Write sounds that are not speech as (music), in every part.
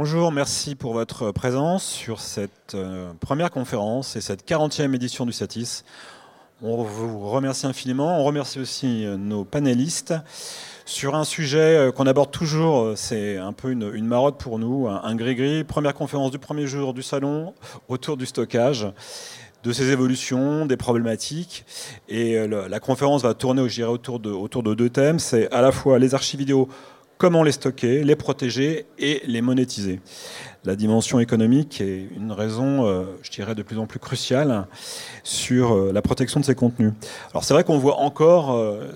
Bonjour, merci pour votre présence sur cette euh, première conférence et cette 40e édition du SATIS. On vous remercie infiniment. On remercie aussi euh, nos panélistes sur un sujet euh, qu'on aborde toujours. C'est un peu une, marotte pour nous, un gris-gris. Première conférence du premier jour du salon autour du stockage de ses évolutions, des problématiques. Et la conférence va tourner, je dirais, autour de, autour de deux thèmes. C'est à la fois les archives vidéo comment les stocker, les protéger et les monétiser. La dimension économique est une raison, euh, je dirais, de plus en plus cruciale sur euh, la protection de ces contenus. Alors c'est vrai qu'on voit encore euh,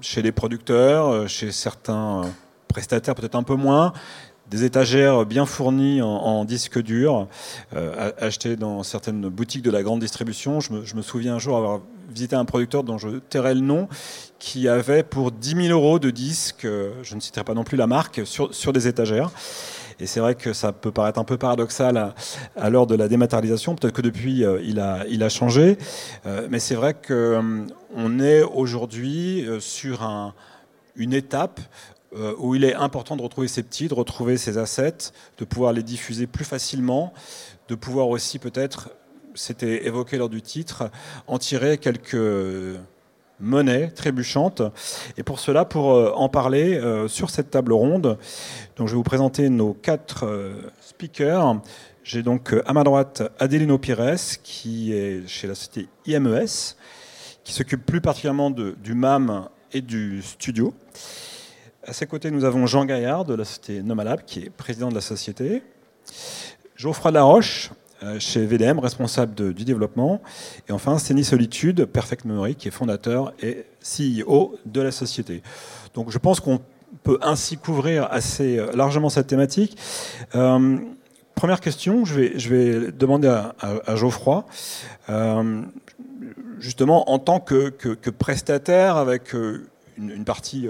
chez les producteurs, chez certains prestataires peut-être un peu moins, des étagères bien fournies en, disques durs, achetées dans certaines boutiques de la grande distribution. Je me, souviens un jour avoir visité un producteur dont je tairai le nom, qui avait pour 10 000 euros de disques, euh, je ne citerai pas non plus la marque, sur, des étagères. Et c'est vrai que ça peut paraître un peu paradoxal à, l'heure de la dématérialisation. Peut-être que depuis, euh, il, a, changé. Euh, mais c'est vrai qu'on est aujourd'hui sur un, une étape où il est important de retrouver ses petits, de retrouver ses assets, de pouvoir les diffuser plus facilement, de pouvoir aussi peut-être, c'était évoqué lors du titre, en tirer quelques monnaie trébuchante. Et pour cela, pour euh, en parler euh, sur cette table ronde, donc je vais vous présenter nos quatre euh, speakers. J'ai donc à ma droite Adelino Pires, qui est chez la société IMES, qui s'occupe plus particulièrement du MAM et du studio. À ses côtés, nous avons Jean Gaillard de la société Nomalab, qui est président de la société. Geoffroy Laroche, euh, chez VDM, responsable du développement. Et enfin, Céni Solitude, Perfect Memory, qui est fondateur et CEO de la société. Donc je pense qu'on peut ainsi couvrir assez euh, largement cette thématique. Euh, première question, je vais demander à, Geoffroy, justement en tant que, prestataire avec une, partie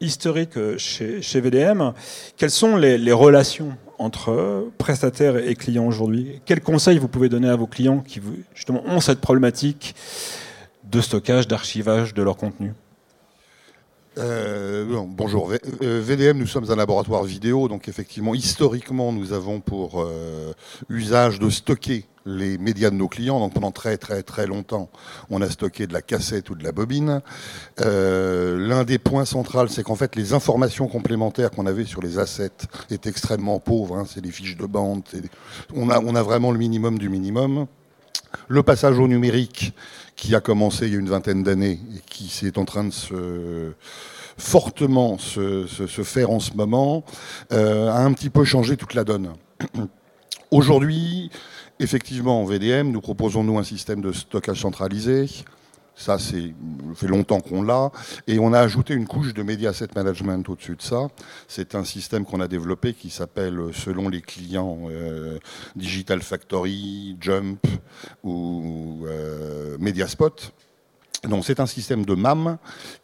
historique chez, chez, VDM, quelles sont les, relations entre prestataires et clients aujourd'hui? Quels conseils vous pouvez donner à vos clients qui justement ont cette problématique de stockage, d'archivage de leur contenu? Euh, bonjour. VDM, euh, nous sommes un laboratoire vidéo, donc effectivement, historiquement, nous avons pour euh, usage de stocker les médias de nos clients. Donc pendant très très très longtemps, on a stocké de la cassette ou de la bobine. L'un des points centraux, c'est qu'en fait, les informations complémentaires qu'on avait sur les assets étaient extrêmement pauvres. Hein. C'est des fiches de bande. On a, on a vraiment le minimum du minimum. Le passage au numérique qui a commencé il y a une vingtaine d'années et qui est en train de se fortement se, faire en ce moment, euh, a un petit peu changé toute la donne. (clears throat) Aujourd'hui, effectivement, en VDM, nous proposons nous un système de stockage centralisé ça, c'est fait longtemps qu'on l'a. Et on a ajouté une couche de Media Asset Management au-dessus de ça. C'est un système qu'on a développé qui s'appelle, selon les clients, euh, Digital Factory, Jump ou euh, Mediaspot. Donc c'est un système de MAM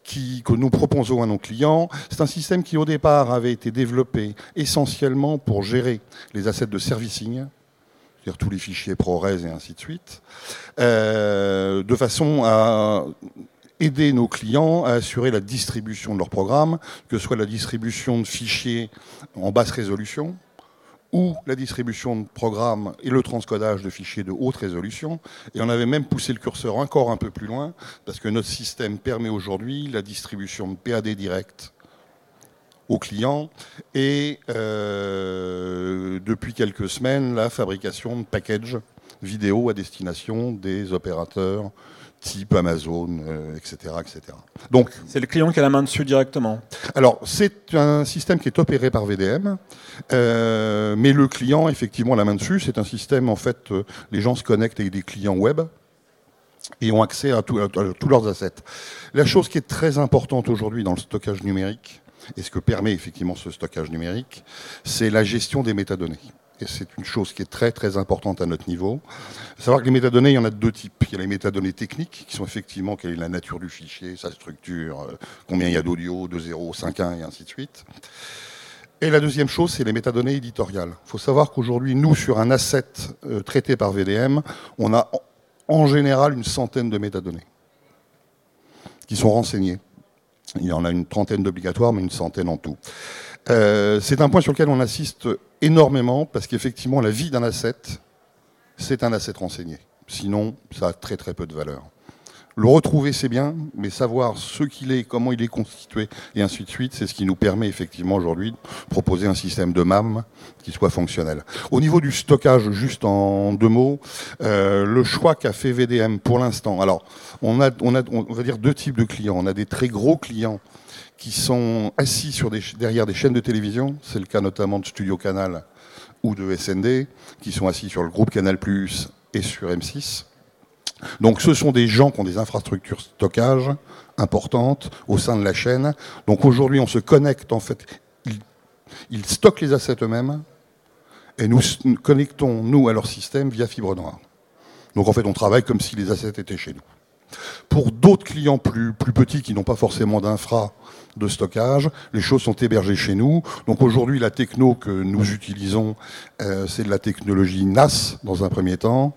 que nous proposons à nos clients. C'est un système qui au départ avait été développé essentiellement pour gérer les assets de servicing, c'est-à-dire tous les fichiers ProRes et ainsi de suite, euh, de façon à aider nos clients à assurer la distribution de leurs programmes, que ce soit la distribution de fichiers en basse résolution ou la distribution de programmes et le transcodage de fichiers de haute résolution. Et on avait même poussé le curseur encore un peu plus loin, parce que notre système permet aujourd'hui la distribution de PAD direct aux clients et euh, depuis quelques semaines la fabrication de packages vidéo à destination des opérateurs type Amazon, etc., euh, etc. Donc, c'est le client qui a la main dessus directement. Alors, c'est un système qui est opéré par VDM, euh, mais le client, effectivement, a la main dessus. C'est un système, en fait, les gens se connectent avec des clients web et ont accès à, à tous leurs assets. La chose qui est très importante aujourd'hui dans le stockage numérique, et ce que permet effectivement ce stockage numérique, c'est la gestion des métadonnées. Et c'est une chose qui est très très importante à notre niveau. Faut savoir que les métadonnées, il y en a de deux types. Il y a les métadonnées techniques, qui sont effectivement quelle est la nature du fichier, sa structure, euh, combien il y a d'audio, de 0, 5, 1 et ainsi de suite. Et la deuxième chose, c'est les métadonnées éditoriales. Il faut savoir qu'aujourd'hui, nous, sur un asset euh, traité par VDM, on a en général une centaine de métadonnées qui sont renseignées. Il y en a une trentaine d'obligatoires, mais une centaine en tout. Euh, c'est un point sur lequel on assiste énormément parce qu'effectivement, la vie d'un asset, c'est un asset renseigné. Sinon, ça a très très peu de valeur. Le retrouver, c'est bien, mais savoir ce qu'il est, comment il est constitué, et ainsi de suite, c'est ce qui nous permet effectivement aujourd'hui de proposer un système de MAM qui soit fonctionnel. Au niveau du stockage, juste en deux mots, euh, le choix qu'a fait VDM pour l'instant, alors on a, on a, on va dire deux types de clients. On a des très gros clients qui sont assis sur des, derrière des chaînes de télévision, c'est le cas notamment de Studio Canal ou de SND, qui sont assis sur le groupe Canal+, et sur M6. Donc ce sont des gens qui ont des infrastructures stockage importantes au sein de la chaîne. Donc aujourd'hui, on se connecte, en fait, ils, stockent les assets eux-mêmes, et nous connectons, nous, à leur système via fibre noire. Donc en fait, on travaille comme si les assets étaient chez nous. Pour d'autres clients plus, plus petits qui n'ont pas forcément d'infra de stockage, les choses sont hébergées chez nous. Donc aujourd'hui, la techno que nous utilisons, euh, c'est de la technologie NAS dans un premier temps,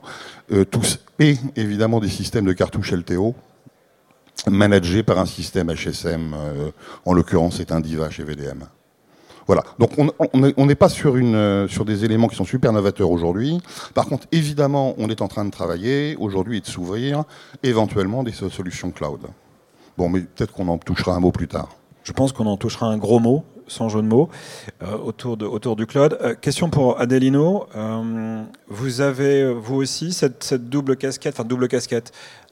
euh, tous, et évidemment des systèmes de cartouches LTO managés par un système HSM, euh, en l'occurrence c'est un Diva chez VDM. Voilà. Donc on n'est pas sur, une, sur des éléments qui sont super novateurs aujourd'hui. Par contre, évidemment, on est en train de travailler aujourd'hui et de s'ouvrir éventuellement des solutions cloud. Bon, mais peut-être qu'on en touchera un mot plus tard. Je pense qu'on en touchera un gros mot, sans jeu de mots, euh, autour, de, autour du cloud. Euh, question pour Adelino. Euh, vous avez, vous aussi, cette, double casquette, enfin double casquette,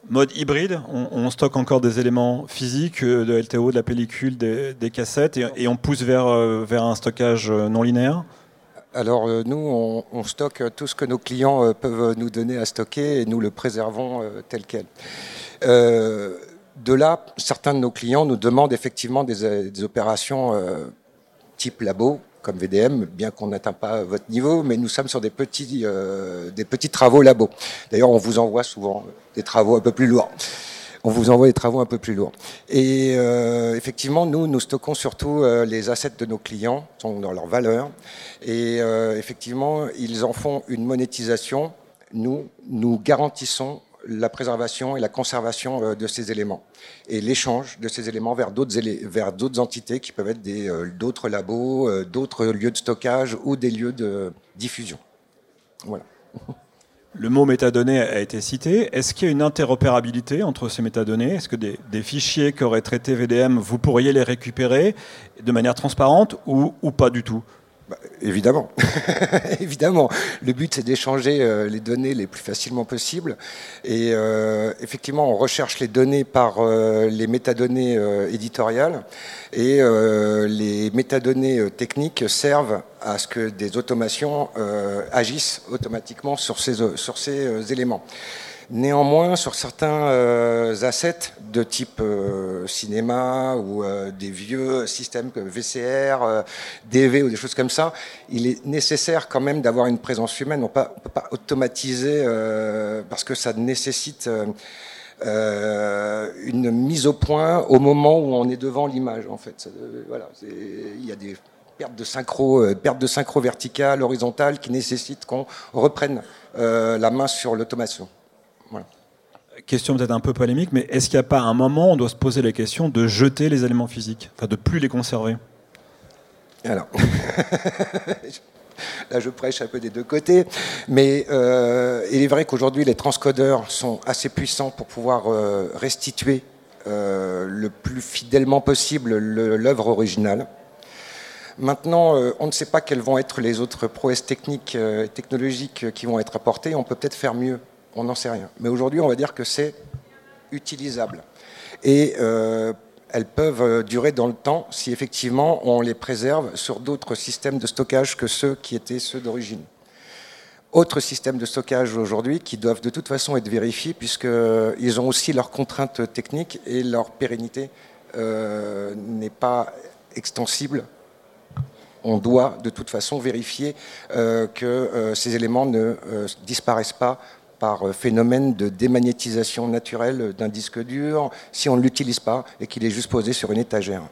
mode hybride. On, stocke encore des éléments physiques, de LTO, de la pellicule, des, cassettes, et, on pousse vers, vers un stockage non linéaire? Alors nous, on, stocke tout ce que nos clients peuvent nous donner à stocker et nous le préservons tel quel. De là, certains de nos clients nous demandent effectivement des, opérations euh, type labo, comme VDM, bien qu'on n'atteint pas votre niveau, mais nous sommes sur des petits, euh, des petits travaux labo. D'ailleurs, on vous envoie souvent des travaux un peu plus lourds. On vous envoie des travaux un peu plus lourds. Et euh, effectivement, nous, nous stockons surtout les assets de nos clients, sont dans leur valeur. Et effectivement, ils en font une monétisation. Nous, nous garantissons la préservation et la conservation euh, de ces éléments et l'échange de ces éléments vers d'autres vers d'autres entités qui peuvent être des euh, d'autres labos, euh, d'autres lieux de stockage ou des lieux de diffusion. Voilà. (laughs) Le mot métadonnées a été cité. Est-ce qu'il y a une interopérabilité entre ces métadonnées? Est-ce que des, fichiers qu'aurait traités VDM, vous pourriez les récupérer de manière transparente ou pas du tout? Évidemment, (laughs) évidemment. Le but c'est d'échanger euh, les données les plus facilement possible. Et euh, effectivement, on recherche les données par euh, les métadonnées éditoriales et les métadonnées techniques servent à ce que des automations agissent automatiquement sur ces, sur ces éléments. Néanmoins, sur certains euh, assets de type euh, cinéma ou euh, des vieux systèmes comme VCR, DV ou des choses comme ça, il est nécessaire quand même d'avoir une présence humaine. On ne peut pas automatiser parce que ça nécessite une mise au point au moment où on est devant l'image. En fait, voilà, il y a des pertes de synchro, pertes de synchro verticale, horizontale, qui nécessitent qu'on reprenne la main sur l'automation. Question peut-être un peu polémique, mais est-ce qu'il n'y a pas un moment où on doit se poser la question de jeter les éléments physiques, enfin de plus les conserver? Alors, (laughs) là je prêche un peu des deux côtés, mais euh, il est vrai qu'aujourd'hui les transcodeurs sont assez puissants pour pouvoir euh, restituer euh, le plus fidèlement possible l'œuvre originale. Maintenant, on ne sait pas quelles vont être les autres prouesses techniques et technologiques qui vont être apportées. On peut peut-être faire mieux on n'en sait rien. Mais aujourd'hui, on va dire que c'est utilisable. Et euh, elles peuvent euh, durer dans le temps si effectivement on les préserve sur d'autres systèmes de stockage que ceux qui étaient ceux d'origine. Autres systèmes de stockage aujourd'hui qui doivent de toute façon être vérifiés puisqu'ils ont aussi leurs contraintes techniques et leur pérennité euh, n'est pas extensible. On doit de toute façon vérifier que ces éléments ne disparaissent pas par euh, phénomène de démagnétisation naturelle d'un disque dur si on ne l'utilise pas et qu'il est juste posé sur une étagère.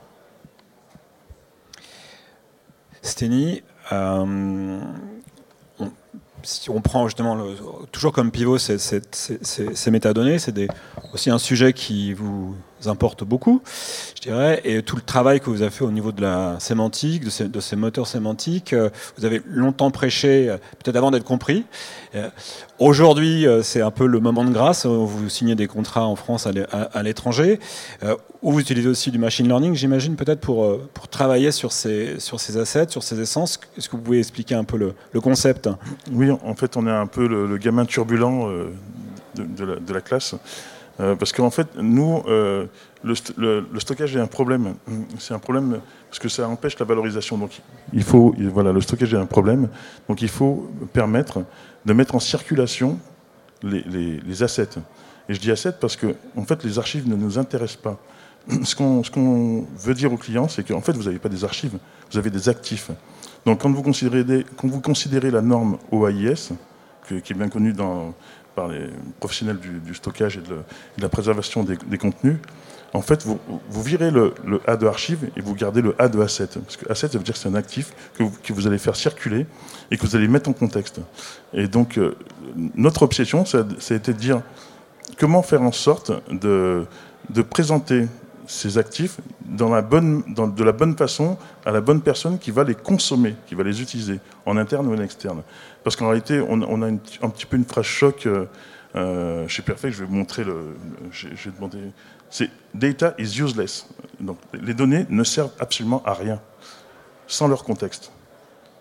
Steny, euh, si on prend justement toujours comme pivot ces, métadonnées, c'est aussi un sujet qui vous importe beaucoup, je dirais, et tout le travail que vous avez fait au niveau de la sémantique, de ces, moteurs sémantiques, euh, vous avez longtemps prêché, euh, peut-être avant d'être compris. Euh, aujourd'hui, c'est un peu le moment de grâce. Vous signez des contrats en France, à l'étranger, ou vous utilisez aussi du machine learning, j'imagine, peut-être pour, travailler sur ces, sur ces assets, sur ces essences. Est-ce que vous pouvez expliquer un peu le, concept? Oui, en fait, on est un peu le, gamin turbulent de la classe. Euh, parce qu'en fait, nous, euh, le, stockage est un problème. C'est un problème parce que ça empêche la valorisation. Donc, il faut, voilà, le stockage est un problème. Donc, il faut permettre de mettre en circulation les, assets. Et je dis assets parce que, en fait, les archives ne nous intéressent pas. Ce qu'on veut dire aux clients, c'est qu'en fait, vous n'avez pas des archives, vous avez des actifs. Donc, quand vous considérez, quand vous considérez la norme OAIS, qui est bien connue dans, par les professionnels du, stockage et de, la préservation des, contenus, en fait, vous, virez le, A de archive et vous gardez le A de asset. Parce que asset, ça veut dire que c'est un actif que vous, allez faire circuler et que vous allez mettre en contexte. Et donc, euh, notre obsession, ça, a été de dire comment faire en sorte de, présenter ces actifs de la bonne façon à la bonne personne qui va les consommer, qui va les utiliser, en interne ou en externe. Parce qu'en réalité, on, a un petit peu une phrase choc. Euh, euh, chez Perfect, je vais vous montrer le. J'ai demandé. C'est data is useless. Donc, les données ne servent absolument à rien sans leur contexte.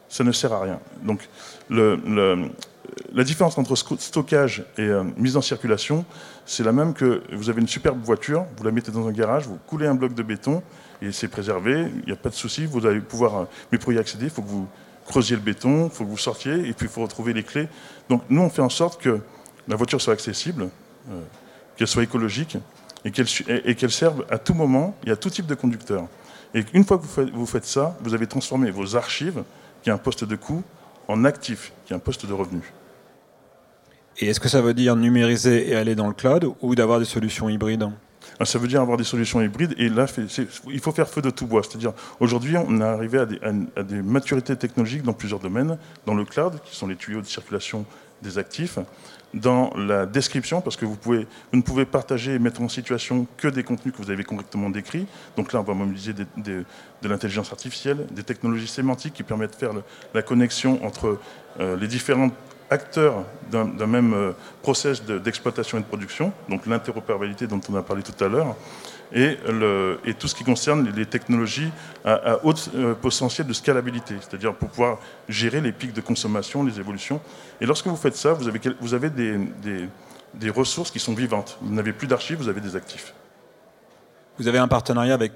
Ça ne sert à rien. Donc, la différence entre stockage et euh, mise en circulation, c'est la même que vous avez une superbe voiture, vous la mettez dans un garage, vous coulez un bloc de béton et c'est préservé, il n'y a pas de souci, vous allez pouvoir, euh, mais pour y accéder, il faut que vous creusiez le béton, il faut que vous sortiez et puis il faut retrouver les clés. Donc nous, on fait en sorte que la voiture soit accessible, euh, qu'elle soit écologique et qu'elle serve à tout moment et à tout type de conducteur. Et une fois que vous faites, vous faites ça, vous avez transformé vos archives, qui est un poste de coût, en actif, qui est un poste de revenu. Et est-ce que ça veut dire numériser et aller dans le cloud ou d'avoir des solutions hybrides? Ah, ça veut dire avoir des solutions hybrides et là, il faut faire feu de tout bois. C'est-à-dire, aujourd'hui, on est arrivé à des, maturités technologiques dans plusieurs domaines, dans le cloud, qui sont les tuyaux de circulation des actifs, dans la description, parce que vous ne pouvez partager et mettre en situation que des contenus que vous avez correctement décrits. Donc là, on va mobiliser de l'intelligence artificielle, des technologies sémantiques qui permettent de faire la connexion entre euh, les différentes acteurs d'un même euh, process d'exploitation et de production, donc l'interopérabilité dont on a parlé tout à l'heure, et, et, tout ce qui concerne les technologies à, à haut euh, potentiel de scalabilité, c'est-à-dire pour pouvoir gérer les pics de consommation, les évolutions. Et lorsque vous faites ça, vous avez, vous avez des, des ressources qui sont vivantes. Vous n'avez plus d'archives, vous avez des actifs. Vous avez un partenariat avec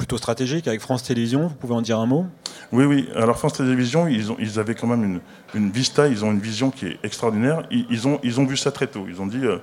plutôt stratégique avec France Télévisions. Vous pouvez en dire un mot? Oui, oui. Alors France Télévisions, ils, ont, avaient quand même une, vista, ils ont une vision qui est extraordinaire. Ils, ont, vu ça très tôt. Ils ont dit, euh,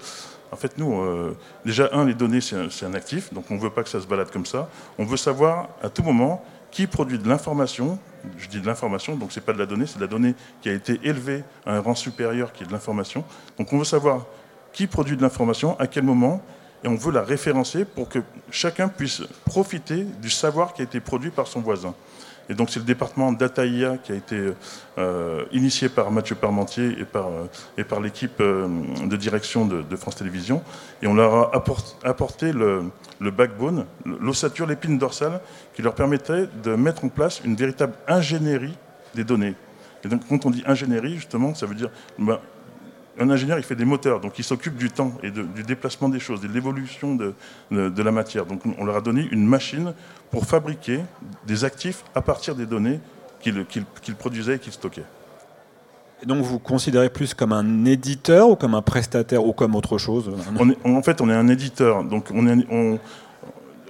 en fait, nous, euh, déjà, un, les données, c'est un, un, actif, donc on ne veut pas que ça se balade comme ça. On veut savoir à tout moment qui produit de l'information. Je dis de l'information, donc c'est pas de la donnée, c'est de la donnée qui a été élevée à un rang supérieur qui est de l'information. Donc on veut savoir qui produit de l'information, à quel moment, et on veut la référencer pour que chacun puisse profiter du savoir qui a été produit par son voisin. Et donc c'est le département Data IA qui a été euh, initié par Mathieu Parmentier et par, euh, l'équipe euh, de direction de, France Télévisions. Et on leur a apporté le, le backbone, l'ossature, l'épine dorsale, qui leur permettait de mettre en place une véritable ingénierie des données. Et donc quand on dit ingénierie, justement, ça veut dire ben, un ingénieur, il fait des moteurs, donc il s'occupe du temps et du déplacement des choses, de l'évolution de, la matière. Donc on leur a donné une machine pour fabriquer des actifs à partir des données qu'ils produisaient et qu'ils stockaient. Et donc vous considérez plus comme un éditeur ou comme un prestataire ou comme autre chose? En fait, on est un éditeur. Donc on,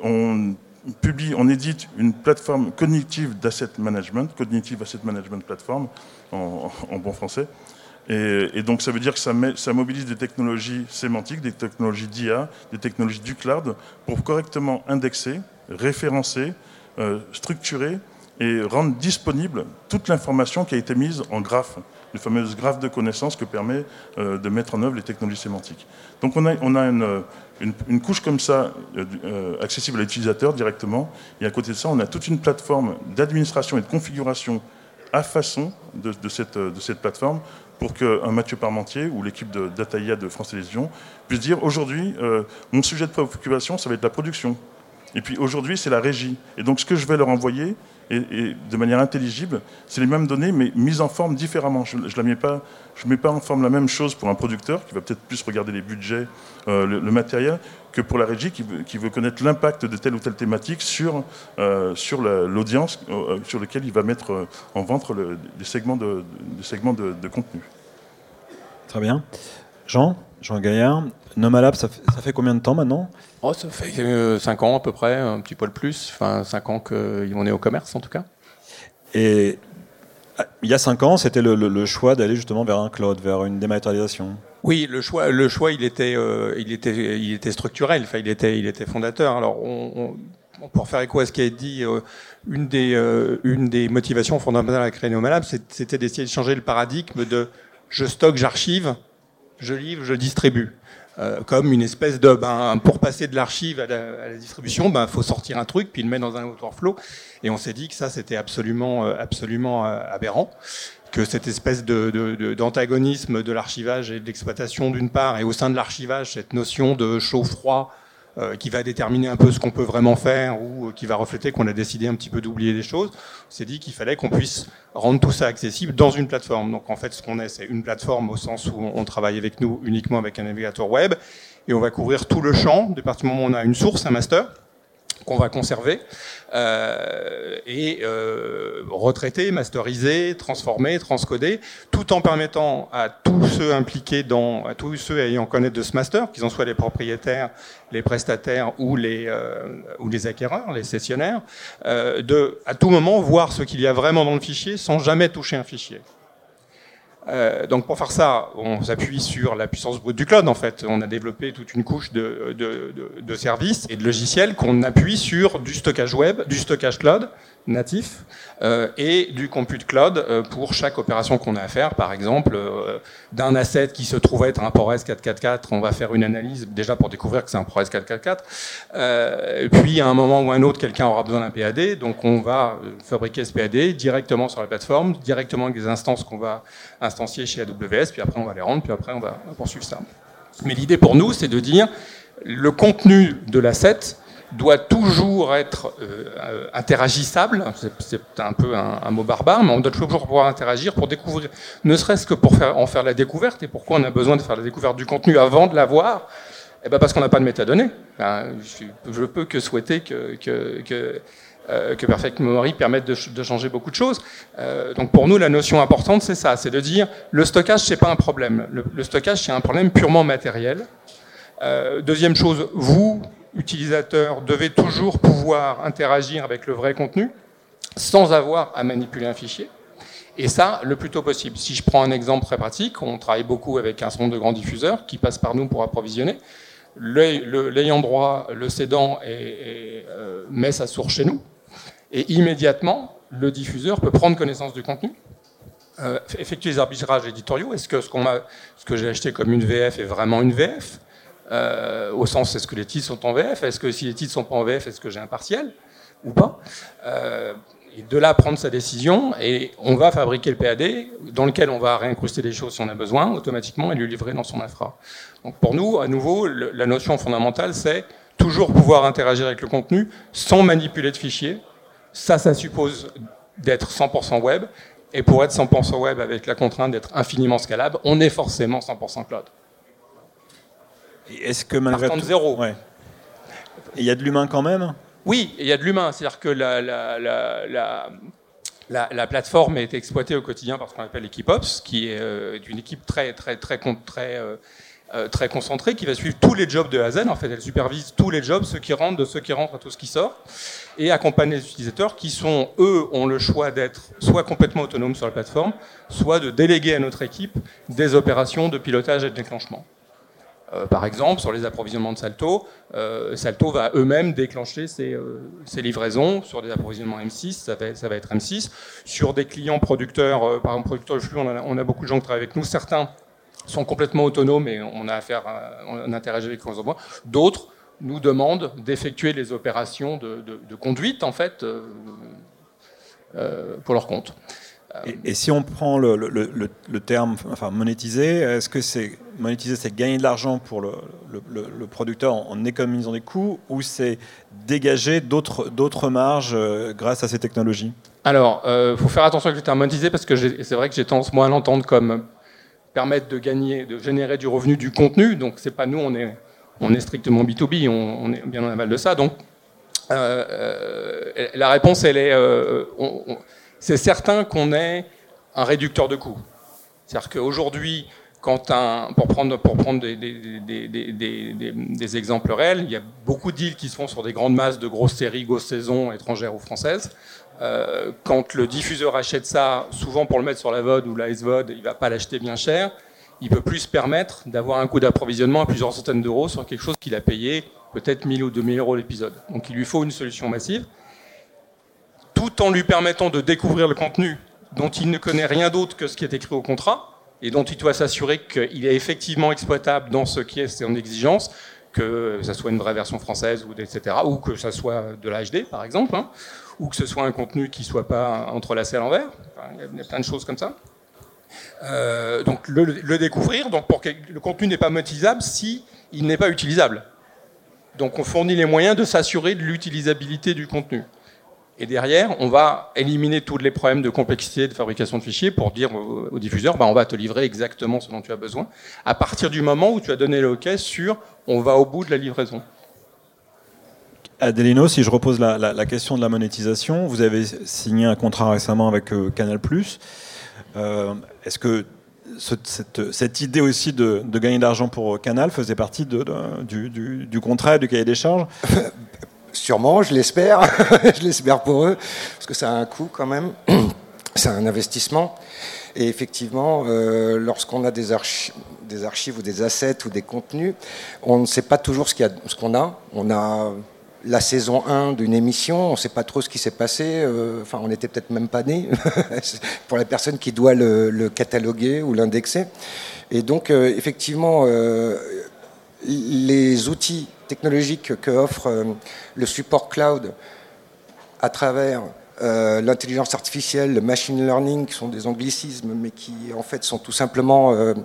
on publie, on édite une plateforme cognitive d'asset management, cognitive asset management platform en bon français. Et, donc ça veut dire que ça, mobilise des technologies sémantiques, des technologies d'IA, des technologies du cloud pour correctement indexer, référencer, euh, structurer et rendre disponible toute l'information qui a été mise en graphe, le fameux graphe de connaissances que permet euh, de mettre en œuvre les technologies sémantiques. Donc on a, une, couche comme ça, euh, accessible à l'utilisateur directement, et à côté de ça, on a toute une plateforme d'administration et de configuration à façon de cette plateforme pour qu'un Mathieu Parmentier ou l'équipe de Dataïa de France Télévisions puisse dire aujourd'hui, euh, mon sujet de préoccupation, ça va être la production. Et puis aujourd'hui, c'est la régie. Et donc ce que je vais leur envoyer, et, de manière intelligible, c'est les mêmes données, mais mises en forme différemment. Je ne mets, pas, en forme la même chose pour un producteur qui va peut-être plus regarder les budgets, euh, le, matériel, que pour la régie qui veut, connaître l'impact de telle ou telle thématique sur, euh, l'audience euh, sur lequel il va mettre en vente des segments, de, de, contenu. Très bien. Jean, Jean Gaillard, Nomalab, ça ça fait combien de temps maintenant? Oh, ça fait 5 euh, ans à peu près, un petit peu plus. Enfin, 5 ans qu'on est au commerce en tout cas. Et ah, il y a 5 ans, c'était le, choix d'aller justement vers un cloud, vers une dématérialisation. Oui, le choix, le choix, il était, euh, il était, il était structurel. Enfin, il était, il était fondateur. Alors, pour faire écho à ce qui a été dit, euh, une des, une des motivations fondamentales à créer Nomalab, c'était d'essayer de changer le paradigme de je stocke, j'archive, je livre, je distribue. Euh, comme une espèce de ben, pour passer de l'archive à, la distribution, il ben, faut sortir un truc puis le mettre dans un workflow. Et on s'est dit que ça c'était absolument euh, absolument euh, aberrant, que cette espèce de, d'antagonisme de, l'archivage et de l'exploitation d'une part, et au sein de l'archivage cette notion de chaud-froid qui va déterminer un peu ce qu'on peut vraiment faire ou euh, qui va refléter qu'on a décidé un petit peu d'oublier des choses. On s'est dit qu'il fallait qu'on puisse rendre tout ça accessible dans une plateforme. Donc en fait, ce qu'on est, c'est une plateforme au sens où on travaille avec nous uniquement avec un navigateur web et on va couvrir tout le champ. Du partir du moment où on a une source, un master, qu'on va conserver euh, et euh, retraiter, masteriser, transformer, transcoder, tout en permettant à tous ceux impliqués dans, à tous ceux ayant connaître de ce master, qu'ils en soient les propriétaires, les prestataires ou les euh, ou les acquéreurs, les sessionnaires, euh, de à tout moment voir ce qu'il y a vraiment dans le fichier sans jamais toucher un fichier. Euh, donc pour faire ça, on s'appuie sur la puissance brute du cloud. En fait, on a développé toute une couche de, de, services et de logiciels qu'on appuie sur du stockage web, du stockage cloud, natif euh, et du compute cloud euh, pour chaque opération qu'on a à faire. Par exemple, euh, d'un asset qui se trouve être un ProRes 444, on va faire une analyse déjà pour découvrir que c'est un ProRes 444. Euh, puis à un moment ou un autre, quelqu'un aura besoin d'un PAD, donc on va fabriquer ce PAD directement sur la plateforme, directement avec des instances qu'on va instancier chez AWS, puis après on va les rendre, puis après on va poursuivre ça. Mais l'idée pour nous, c'est de dire le contenu de l'asset doit toujours être euh, interagissable. C'est un peu un, mot barbare, mais on doit toujours pouvoir interagir pour découvrir, ne serait-ce que pour en faire la découverte. Et pourquoi on a besoin de faire la découverte du contenu avant de l'avoir Eh ben parce qu'on n'a pas de métadonnées. je, ne peux que souhaiter que, que, que euh, Perfect Memory permette de, changer beaucoup de choses. Euh, donc pour nous, la notion importante, c'est ça, c'est de dire le stockage, c'est pas un problème. Le, stockage, c'est un problème purement matériel. Euh, deuxième chose, vous, utilisateur devait toujours pouvoir interagir avec le vrai contenu sans avoir à manipuler un fichier. Et ça, le plus tôt possible. Si je prends un exemple très pratique, on travaille beaucoup avec un certain nombre de grands diffuseurs qui passent par nous pour approvisionner. L'ayant droit, le cédant, euh, met sa source chez nous. Et immédiatement, le diffuseur peut prendre connaissance du contenu, euh, effectuer les arbitrages éditoriaux. Est-ce que ce, ce que j'ai acheté comme une VF est vraiment une VF euh, au sens est-ce que les titres sont en VF Est-ce que si les titres sont pas en VF, est-ce que j'ai un partiel ou pas? Euh, Et de là prendre sa décision et on va fabriquer le PAD dans lequel on va réincruster les choses si on a besoin automatiquement et lui livrer dans son infra. Donc pour nous, à nouveau, la notion fondamentale c'est toujours pouvoir interagir avec le contenu sans manipuler de fichiers. Ça, ça suppose d'être 100% web. Et pour être 100% web avec la contrainte d'être infiniment scalable, on est forcément 100% cloud. Est-ce que malgré tout, zéro. Il y a de l'humain quand même Oui, il y a de l'humain. C'est-à-dire que la, la, la, la, plateforme est exploitée au quotidien par ce qu'on appelle l'équipe Ops, qui est euh, une équipe très, très, très, très, euh, euh, très concentrée, qui va suivre tous les jobs de A à Z. En fait, elle supervise tous les jobs, ceux qui rentrent, de ceux qui rentrent à tout ce qui sort, et accompagne les utilisateurs qui sont, eux, ont le choix d'être soit complètement autonomes sur la plateforme, soit de déléguer à notre équipe des opérations de pilotage et de déclenchement. Euh, par exemple, sur les approvisionnements de Salto, euh, Salto va eux-mêmes déclencher ses, euh, livraisons sur des approvisionnements M6, ça va, être M6. Sur des clients producteurs, par exemple producteurs de flux, on a, beaucoup de gens qui travaillent avec nous. Certains sont complètement autonomes et on a affaire, on interagit avec leurs envois. D'autres nous demandent d'effectuer les opérations de, de, conduite en fait pour leur compte. Et, si on prend le, terme enfin, monétiser, est-ce que c'est monétiser, c'est gagner de l'argent pour le, producteur en, économisant des coûts ou c'est dégager d'autres marges euh, grâce à ces technologies? Alors, il euh, faut faire attention avec le terme monétiser parce que c'est vrai que j'ai tendance moi à l'entendre comme permettre de gagner, de générer du revenu du contenu. Donc, c'est pas nous, on est, on est strictement B2B, on, est bien en aval de ça. Donc, euh, la réponse, elle est, c'est certain qu'on est un réducteur de coûts. C'est-à-dire qu'aujourd'hui, pour prendre, des, exemples réels, il y a beaucoup de deals qui se font sur des grandes masses de grosses séries, grosses saisons, étrangères ou françaises. Euh, quand le diffuseur achète ça, souvent pour le mettre sur la VOD ou la SVOD, il ne va pas l'acheter bien cher. Il peut plus se permettre d'avoir un coût d'approvisionnement à plusieurs centaines d'euros sur quelque chose qu'il a payé peut-être 1000 ou 2000 euros l'épisode. Donc il lui faut une solution massive tout en lui permettant de découvrir le contenu dont il ne connaît rien d'autre que ce qui est écrit au contrat, et dont il doit s'assurer qu'il est effectivement exploitable dans ce qui est son exigence, que ce soit une vraie version française, ou etc., ou que ce soit de la HD, par exemple, hein, ou que ce soit un contenu qui ne soit pas entrelacé à l'envers. il y a plein de choses comme ça. Euh, donc le, découvrir, donc pour que le contenu n'est pas monétisable si il n'est pas utilisable. Donc on fournit les moyens de s'assurer de l'utilisabilité du contenu. Et derrière, on va éliminer tous les problèmes de complexité de fabrication de fichiers pour dire au, diffuseur, bah, on va te livrer exactement ce dont tu as besoin, à partir du moment où tu as donné le OK sur on va au bout de la livraison. Adelino, si je repose la, question de la monétisation, vous avez signé un contrat récemment avec euh, Canal+. Euh, est-ce que cette, idée aussi de, gagner de l'argent pour Canal faisait partie de, du, du, du, contrat, du cahier des charges? (laughs) Sûrement, je l'espère. (laughs) je l'espère pour eux, parce que ça a un coût quand même. (clears throat) c'est un investissement. Et effectivement, euh, lorsqu'on a des, archives ou des assets ou des contenus, on ne sait pas toujours ce qu'on a, a. On a la saison 1 d'une émission, on ne sait pas trop ce qui s'est passé. Euh, enfin, on n'était peut-être même pas né (laughs) pour la personne qui doit le, cataloguer ou l'indexer. Et donc, euh, effectivement, les outils technologiques que offre euh, le support cloud à travers euh, l'intelligence artificielle, le machine learning, qui sont des anglicismes, mais qui en fait sont tout simplement euh,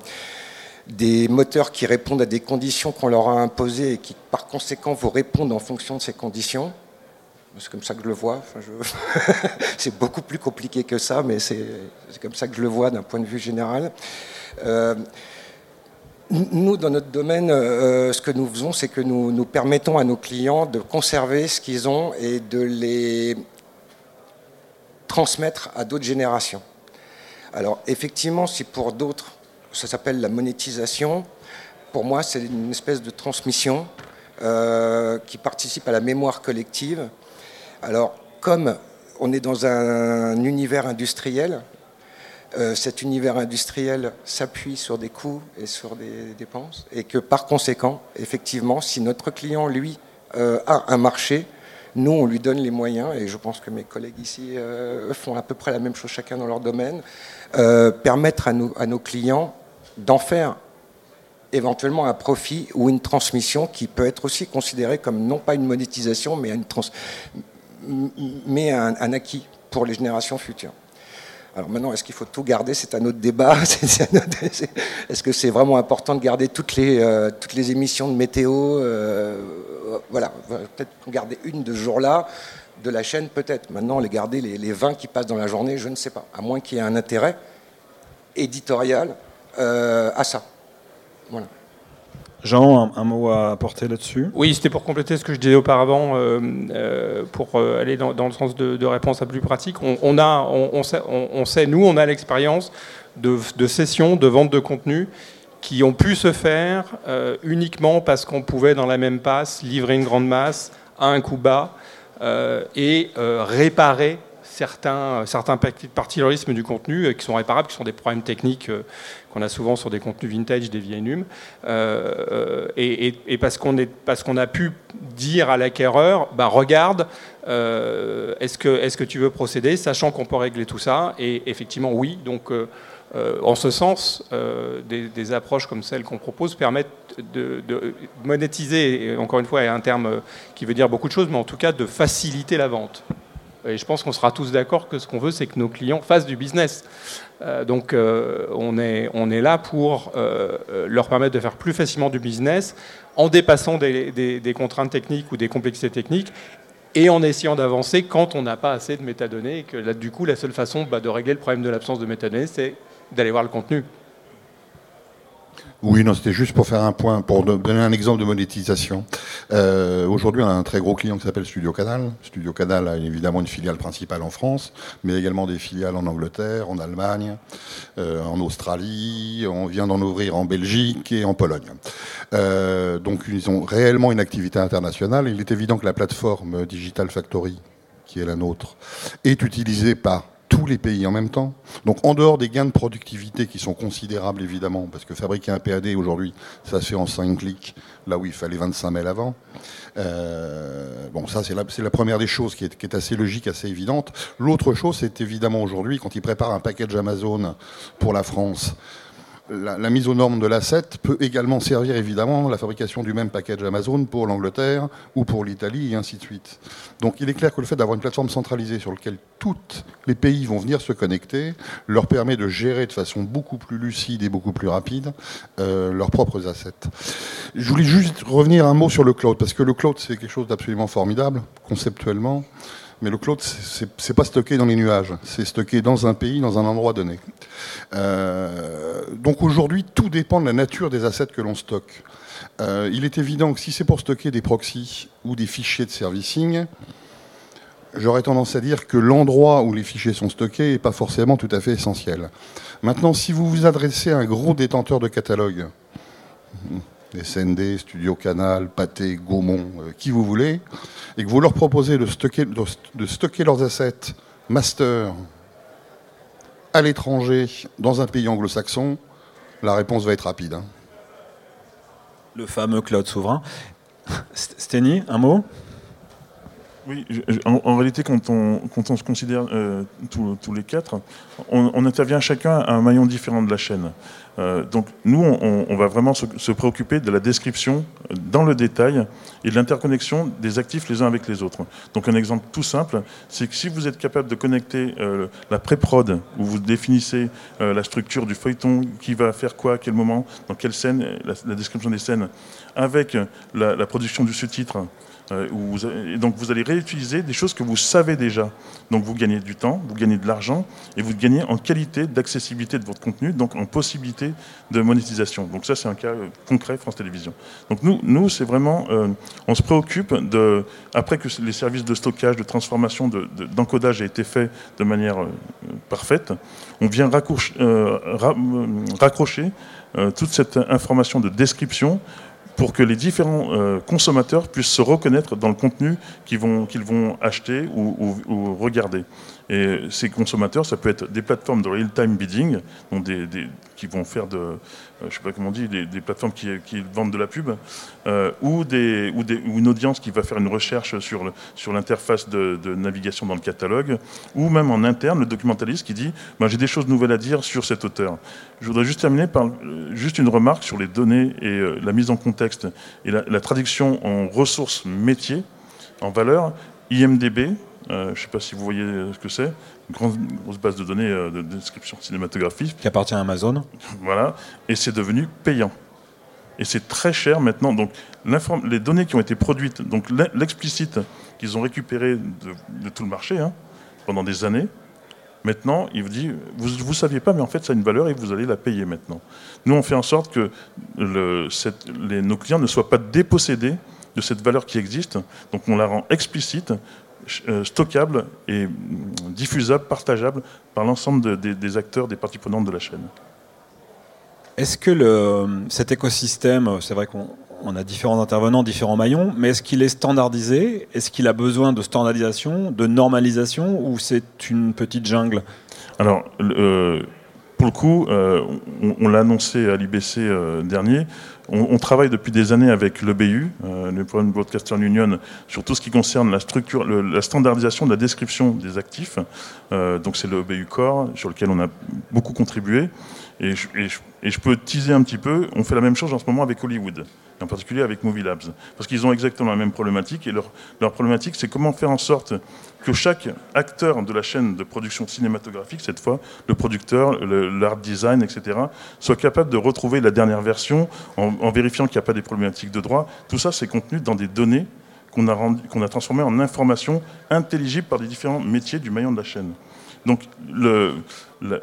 des moteurs qui répondent à des conditions qu'on leur a imposées et qui par conséquent vous répondent en fonction de ces conditions. C'est comme ça que je le vois. (laughs) c'est beaucoup plus compliqué que ça, mais c'est comme ça que je le vois d'un point de vue général. Nous, dans notre domaine, euh, ce que nous faisons, c'est que nous, nous permettons à nos clients de conserver ce qu'ils ont et de les transmettre à d'autres générations. Alors effectivement, si pour d'autres, ça s'appelle la monétisation, pour moi, c'est une espèce de transmission euh, qui participe à la mémoire collective. Alors, comme on est dans un univers industriel, euh, cet univers industriel s'appuie sur des coûts et sur des dépenses, et que par conséquent, effectivement, si notre client, lui, euh, a un marché, nous, on lui donne les moyens, et je pense que mes collègues ici euh, font à peu près la même chose chacun dans leur domaine, permettre à nos, clients d'en faire éventuellement un profit ou une transmission qui peut être aussi considérée comme non pas une monétisation, mais un acquis pour les générations futures. Alors maintenant, est-ce qu'il faut tout garder? (laughs) C'est un autre débat. Est-ce que c'est vraiment important de garder toutes les, euh, émissions de météo euh, Voilà, peut-être garder une de ce jour-là, de la chaîne peut-être. Maintenant, les garder les, les 20 qui passent dans la journée, je ne sais pas. À moins qu'il y ait un intérêt éditorial euh, à ça. Voilà. Jean, un, mot à apporter là-dessus? Oui, c'était pour compléter ce que je disais auparavant, euh, euh, pour euh, aller dans, le sens de, réponse à plus pratique. On, a, on, sait, nous, on a l'expérience de, sessions, de vente de contenu qui ont pu se faire uniquement parce qu'on pouvait, dans la même passe, livrer une grande masse à un coût bas et réparer certains, certains particuliarismes du contenu qui sont réparables, qui sont des problèmes techniques qu'on a souvent sur des contenus vintage, des vieilles numes, euh, et, parce qu'on a pu dire à l'acquéreur, bah, regarde, euh, est-ce que, est que tu veux procéder, sachant qu'on peut régler tout ça, et effectivement oui, donc euh, en ce sens, des, approches comme celles qu'on propose permettent de, monétiser, encore une fois, un terme qui veut dire beaucoup de choses, mais en tout cas de faciliter la vente. Et je pense qu'on sera tous d'accord que ce qu'on veut, c'est que nos clients fassent du business. Euh, donc euh, on, est, on est là pour euh, leur permettre de faire plus facilement du business en dépassant des, contraintes techniques ou des complexités techniques et en essayant d'avancer quand on n'a pas assez de métadonnées et que là, du coup la seule façon bah, de régler le problème de l'absence de métadonnées, c'est d'aller voir le contenu. Oui, non, c'était juste pour faire un point, pour donner un exemple de monétisation. Euh, aujourd'hui, on a un très gros client qui s'appelle Studio Canal. Studio Canal a évidemment une filiale principale en France, mais également des filiales en Angleterre, en Allemagne, euh, en Australie. On vient d'en ouvrir en Belgique et en Pologne. Euh, donc, ils ont réellement une activité internationale. Il est évident que la plateforme Digital Factory, qui est la nôtre, est utilisée par tous les pays en même temps. Donc en dehors des gains de productivité qui sont considérables évidemment, parce que fabriquer un PAD aujourd'hui, ça se fait en 5 clics, là où il fallait 25 mails avant. Euh, bon, ça c'est la, première des choses qui est, qui est assez logique, assez évidente. L'autre chose, c'est évidemment aujourd'hui, quand ils préparent un package Amazon pour la France, la, mise aux normes de l'asset peut également servir évidemment la fabrication du même package Amazon pour l'Angleterre ou pour l'Italie et ainsi de suite. Donc il est clair que le fait d'avoir une plateforme centralisée sur laquelle tous les pays vont venir se connecter leur permet de gérer de façon beaucoup plus lucide et beaucoup plus rapide euh, leurs propres assets. Je voulais juste revenir un mot sur le cloud parce que le cloud c'est quelque chose d'absolument formidable conceptuellement. Mais le cloud, c'est pas stocké dans les nuages, c'est stocké dans un pays, dans un endroit donné. Euh, donc aujourd'hui, tout dépend de la nature des assets que l'on stocke. Euh, il est évident que si c'est pour stocker des proxys ou des fichiers de servicing, j'aurais tendance à dire que l'endroit où les fichiers sont stockés n'est pas forcément tout à fait essentiel. Maintenant, si vous vous adressez à un gros détenteur de catalogue, SND, Studio Canal, Pathé, Gaumont, euh, qui vous voulez, et que vous leur proposez de stocker, de stocker leurs assets master à l'étranger, dans un pays anglo-saxon, la réponse va être rapide. Hein. Le fameux cloud souverain. Steny, un mot? Oui, en, réalité, quand on, se considère euh, tous, les quatre, on, intervient chacun à un maillon différent de la chaîne. Euh, donc nous, on, va vraiment se, préoccuper de la description dans le détail et de l'interconnexion des actifs les uns avec les autres. Donc un exemple tout simple, c'est que si vous êtes capable de connecter euh, la pré-prod, où vous définissez la structure du feuilleton, qui va faire quoi, à quel moment, dans quelle scène, la, description des scènes, avec la production du sous-titre, euh, et donc vous allez réutiliser des choses que vous savez déjà. Donc vous gagnez du temps, vous gagnez de l'argent et vous gagnez en qualité d'accessibilité de votre contenu, donc en possibilité de monétisation. Donc ça c'est un cas euh, concret France Télévisions. Donc nous, nous c'est vraiment, euh, on se préoccupe de, après que les services de stockage, de transformation, d'encodage de, été faits de manière parfaite, on vient raccrocher toute cette information de description pour que les différents euh, consommateurs puissent se reconnaître dans le contenu qu'ils vont, qu'ils vont acheter ou, regarder. Et ces consommateurs, ça peut être des plateformes de real-time bidding, donc des, qui vont faire de, euh, je sais pas comment on dit, des, plateformes qui, vendent de la pub, euh, ou, une audience qui va faire une recherche sur, sur l'interface de, navigation dans le catalogue, ou même en interne, le documentaliste qui dit ben, j'ai des choses nouvelles à dire sur cet auteur. Je voudrais juste terminer par euh, juste une remarque sur les données et la mise en contexte et la, la traduction en ressources métiers, en valeur. IMDB, je ne sais pas si vous voyez ce que c'est grosse, grosse base de données euh, de description cinématographique. Qui appartient à Amazon. Voilà, et c'est devenu payant. Et c'est très cher maintenant. Donc les données qui ont été produites, donc l'explicite qu'ils ont récupéré de, tout le marché hein, pendant des années, maintenant, il vous dit, vous ne saviez pas, mais en fait, ça a une valeur et vous allez la payer maintenant. Nous, on fait en sorte que le, les, nos clients ne soient pas dépossédés de cette valeur qui existe. Donc on la rend explicite euh, stockable et diffusable, partageable par l'ensemble des acteurs, des parties prenantes de la chaîne. Est-ce que le, cet écosystème, c'est vrai qu'on a différents intervenants, différents maillons, mais est-ce qu'il est standardisé? Est-ce qu'il a besoin de standardisation, de normalisation, ou c'est une petite jungle? Alors, euh, pour le coup, euh, on, l'a annoncé à l'IBC dernier, on, travaille depuis des années avec l'EBU, euh, le Broadcaster Union, sur tout ce qui concerne la structure, la standardisation de la description des actifs. Euh, donc c'est l'EBU Core sur lequel on a beaucoup contribué. Et je, peux teaser un petit peu, on fait la même chose en ce moment avec Hollywood, en particulier avec Movie Labs, parce qu'ils ont exactement la même problématique, et leur, leur problématique, c'est comment faire en sorte que chaque acteur de la chaîne de production cinématographique, cette fois, le producteur, l'art design, etc., soit capable de retrouver la dernière version en, vérifiant qu'il n'y a pas des problématiques de droit. Tout ça, c'est contenu dans des données qu'on a, a transformées en informations intelligibles par les différents métiers du maillon de la chaîne. Donc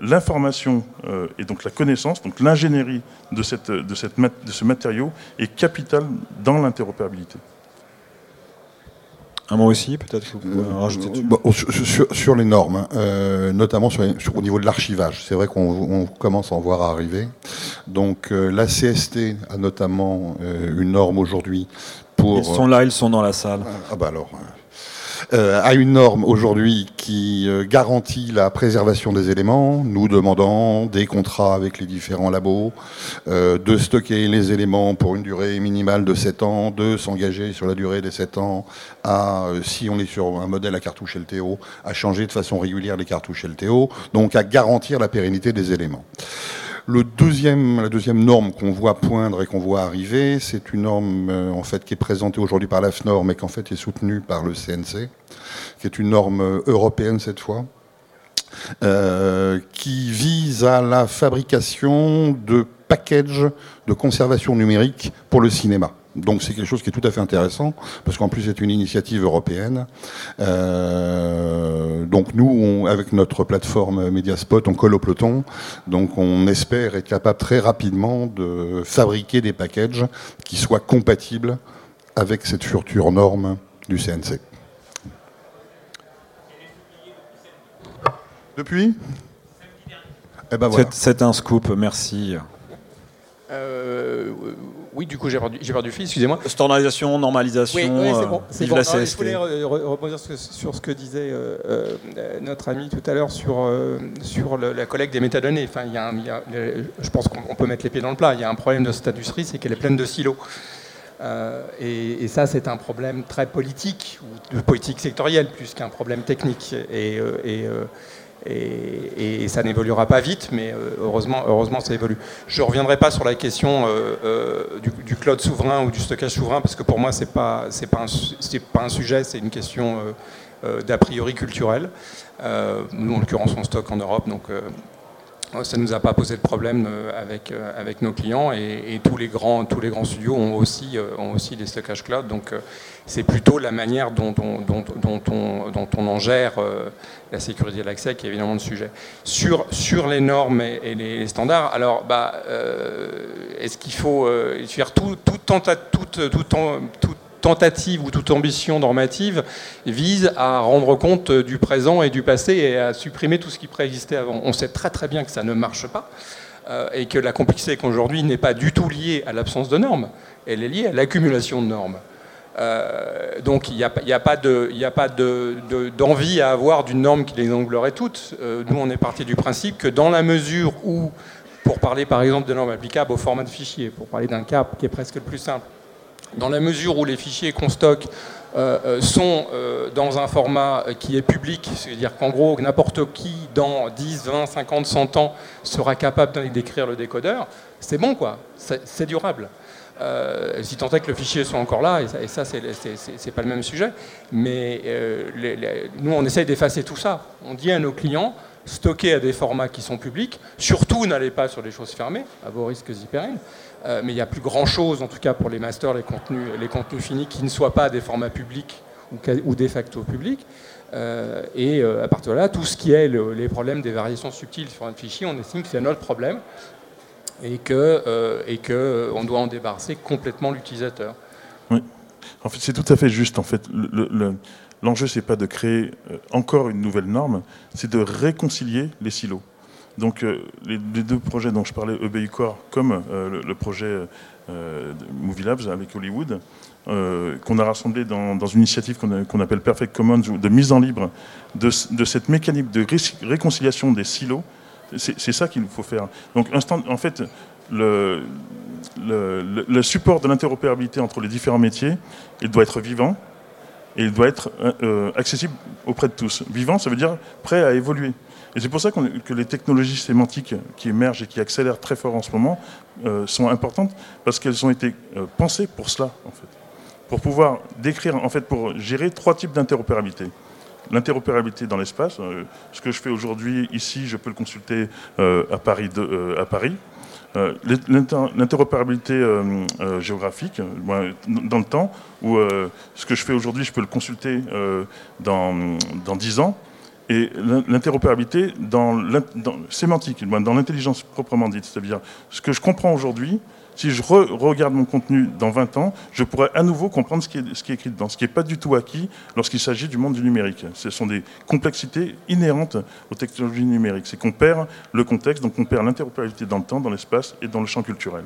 l'information euh, et donc la connaissance, donc l'ingénierie de, cette, de, cette, de ce matériau est capitale dans l'interopérabilité. Un mot aussi, peut-être que vous pouvez euh, rajouter dessus. sur, les normes, hein, euh, notamment sur, au niveau de l'archivage. C'est vrai qu'on commence à en voir arriver. Donc la CST a notamment une norme aujourd'hui pour... Ils sont là, ils sont dans la salle. Ah bah alors, euh, a une norme aujourd'hui qui euh, garantit la préservation des éléments, nous demandant des contrats avec les différents labos, euh, de stocker les éléments pour une durée minimale de 7 ans, de s'engager sur la durée des 7 ans à, si on est sur un modèle à cartouche LTO, à changer de façon régulière les cartouches LTO, donc à garantir la pérennité des éléments. Le deuxième, la deuxième norme qu'on voit poindre et qu'on voit arriver, c'est une norme euh, en fait qui est présentée aujourd'hui par l'AFNOR, mais qui en fait est soutenue par le CNC, qui est une norme euh, européenne cette fois, euh, qui vise à la fabrication de packages de conservation numérique pour le cinéma. Donc c'est quelque chose qui est tout à fait intéressant, parce qu'en plus c'est une initiative européenne. Euh, donc nous, avec notre plateforme Mediaspot, on colle au peloton. Donc on espère être capable très rapidement de fabriquer des packages qui soient compatibles avec cette future norme du CNC. Depuis eh ben C'est un scoop, merci. Euh, oui, du coup, j'ai perdu, perdu fil, excusez-moi. Standardisation, normalisation, oui, c'est bon. C'est bon. je voulais rebondir sur ce que disait euh, euh, notre ami tout à l'heure sur, sur la collecte des métadonnées. Enfin, il y a, je pense qu'on peut mettre les pieds dans le plat. Il y a un problème de cette industrie, c'est qu'elle est pleine de silos. et, ça, c'est un problème très politique, ou de politique sectorielle, plus qu'un problème technique. Et, et et, ça n'évoluera pas vite, mais euh, heureusement, heureusement ça évolue. Je ne reviendrai pas sur la question euh, euh, du, cloud souverain ou du stockage souverain, parce que pour moi, ce n'est pas, pas, pas un sujet, c'est une question d'a priori culturelle. nous, en l'occurrence, on stocke en Europe, donc ça ne nous a pas posé de problème avec, avec nos clients et, tous, les grands, tous les grands studios ont aussi, ont aussi des stockages cloud. Donc c'est plutôt la manière dont, on, dont, on, dont on, en gère euh, la sécurité de l'accès qui est évidemment le sujet. Sur, sur les normes et, les standards, alors bah, euh, est-ce qu'il faut euh, faire tout, toute, toute, toute, tentative ou toute ambition normative vise à rendre compte du présent et du passé et à supprimer tout ce qui préexistait avant. On sait très très bien que ça ne marche pas et que la complexité qu'aujourd'hui n'est pas du tout liée à l'absence de normes, elle est liée à l'accumulation de normes. Euh, donc il n'y a, pas d'envie de, à avoir d'une norme qui les engloberait toutes. Euh, nous, on est parti du principe que dans la mesure où, pour parler par exemple de normes applicables au format de fichier, pour parler d'un cas qui est presque le plus simple, dans la mesure où les fichiers qu'on stocke euh, sont dans un format qui est public, c'est-à-dire qu'en gros, n'importe qui, dans 10, 20, 50, 100 ans, sera capable d'écrire le décodeur, c'est bon, quoi. C'est durable. Euh, si tant est que le fichier soit encore là, et ça, c'est pas le même sujet, mais euh, nous, on essaye d'effacer tout ça. On dit à nos clients, stockez à des formats qui sont publics, surtout n'allez pas sur des choses fermées, à vos risques périls, euh, mais il n'y a plus grand-chose, en tout cas pour les masters, les contenus, finis, qui ne soient pas des formats publics ou, ou de facto publics. et à partir de là, tout ce qui est les problèmes des variations subtiles sur un fichier, on estime que c'est notre problème et que, euh, et que euh, on doit en débarrasser complètement l'utilisateur. Oui, en fait, c'est tout à fait juste. En fait, l'enjeu, le, c'est pas de créer euh, encore une nouvelle norme, c'est de réconcilier les silos. Donc, les, deux projets dont je parlais, EBICOR, comme le, projet Movie Labs avec Hollywood, qu'on a rassemblé dans, une initiative qu'on appelle Perfect Commons, de mise en libre de cette mécanique de réconciliation des silos c'est ça qu'il faut faire. Donc, en fait, le, support de l'interopérabilité entre les différents métiers, il doit être vivant et il doit être euh, accessible auprès de tous. Vivant, ça veut dire prêt à évoluer. Et c'est pour ça que les technologies sémantiques qui émergent et qui accélèrent très fort en ce moment euh, sont importantes parce qu'elles ont été euh, pensées pour cela, en fait. Pour pouvoir décrire, en fait, pour gérer trois types d'interopérabilité. L'interopérabilité dans l'espace, euh, ce que je fais aujourd'hui ici, je peux le consulter à Paris, à Paris l'interopérabilité géographique dans le temps, où ce que je fais aujourd'hui, je peux le consulter dans, dans 10 ans, et l'interopérabilité dans, dans, sémantique, dans l'intelligence proprement dite. C'est-à-dire, ce que je comprends aujourd'hui, si je regarde mon contenu dans 20 ans, je pourrais à nouveau comprendre ce qui est, écrit dedans, ce qui n'est pas du tout acquis lorsqu'il s'agit du monde du numérique. Ce sont des complexités inhérentes aux technologies numériques. C'est qu'on perd le contexte, donc on perd l'interopérabilité dans le temps, dans l'espace et dans le champ culturel.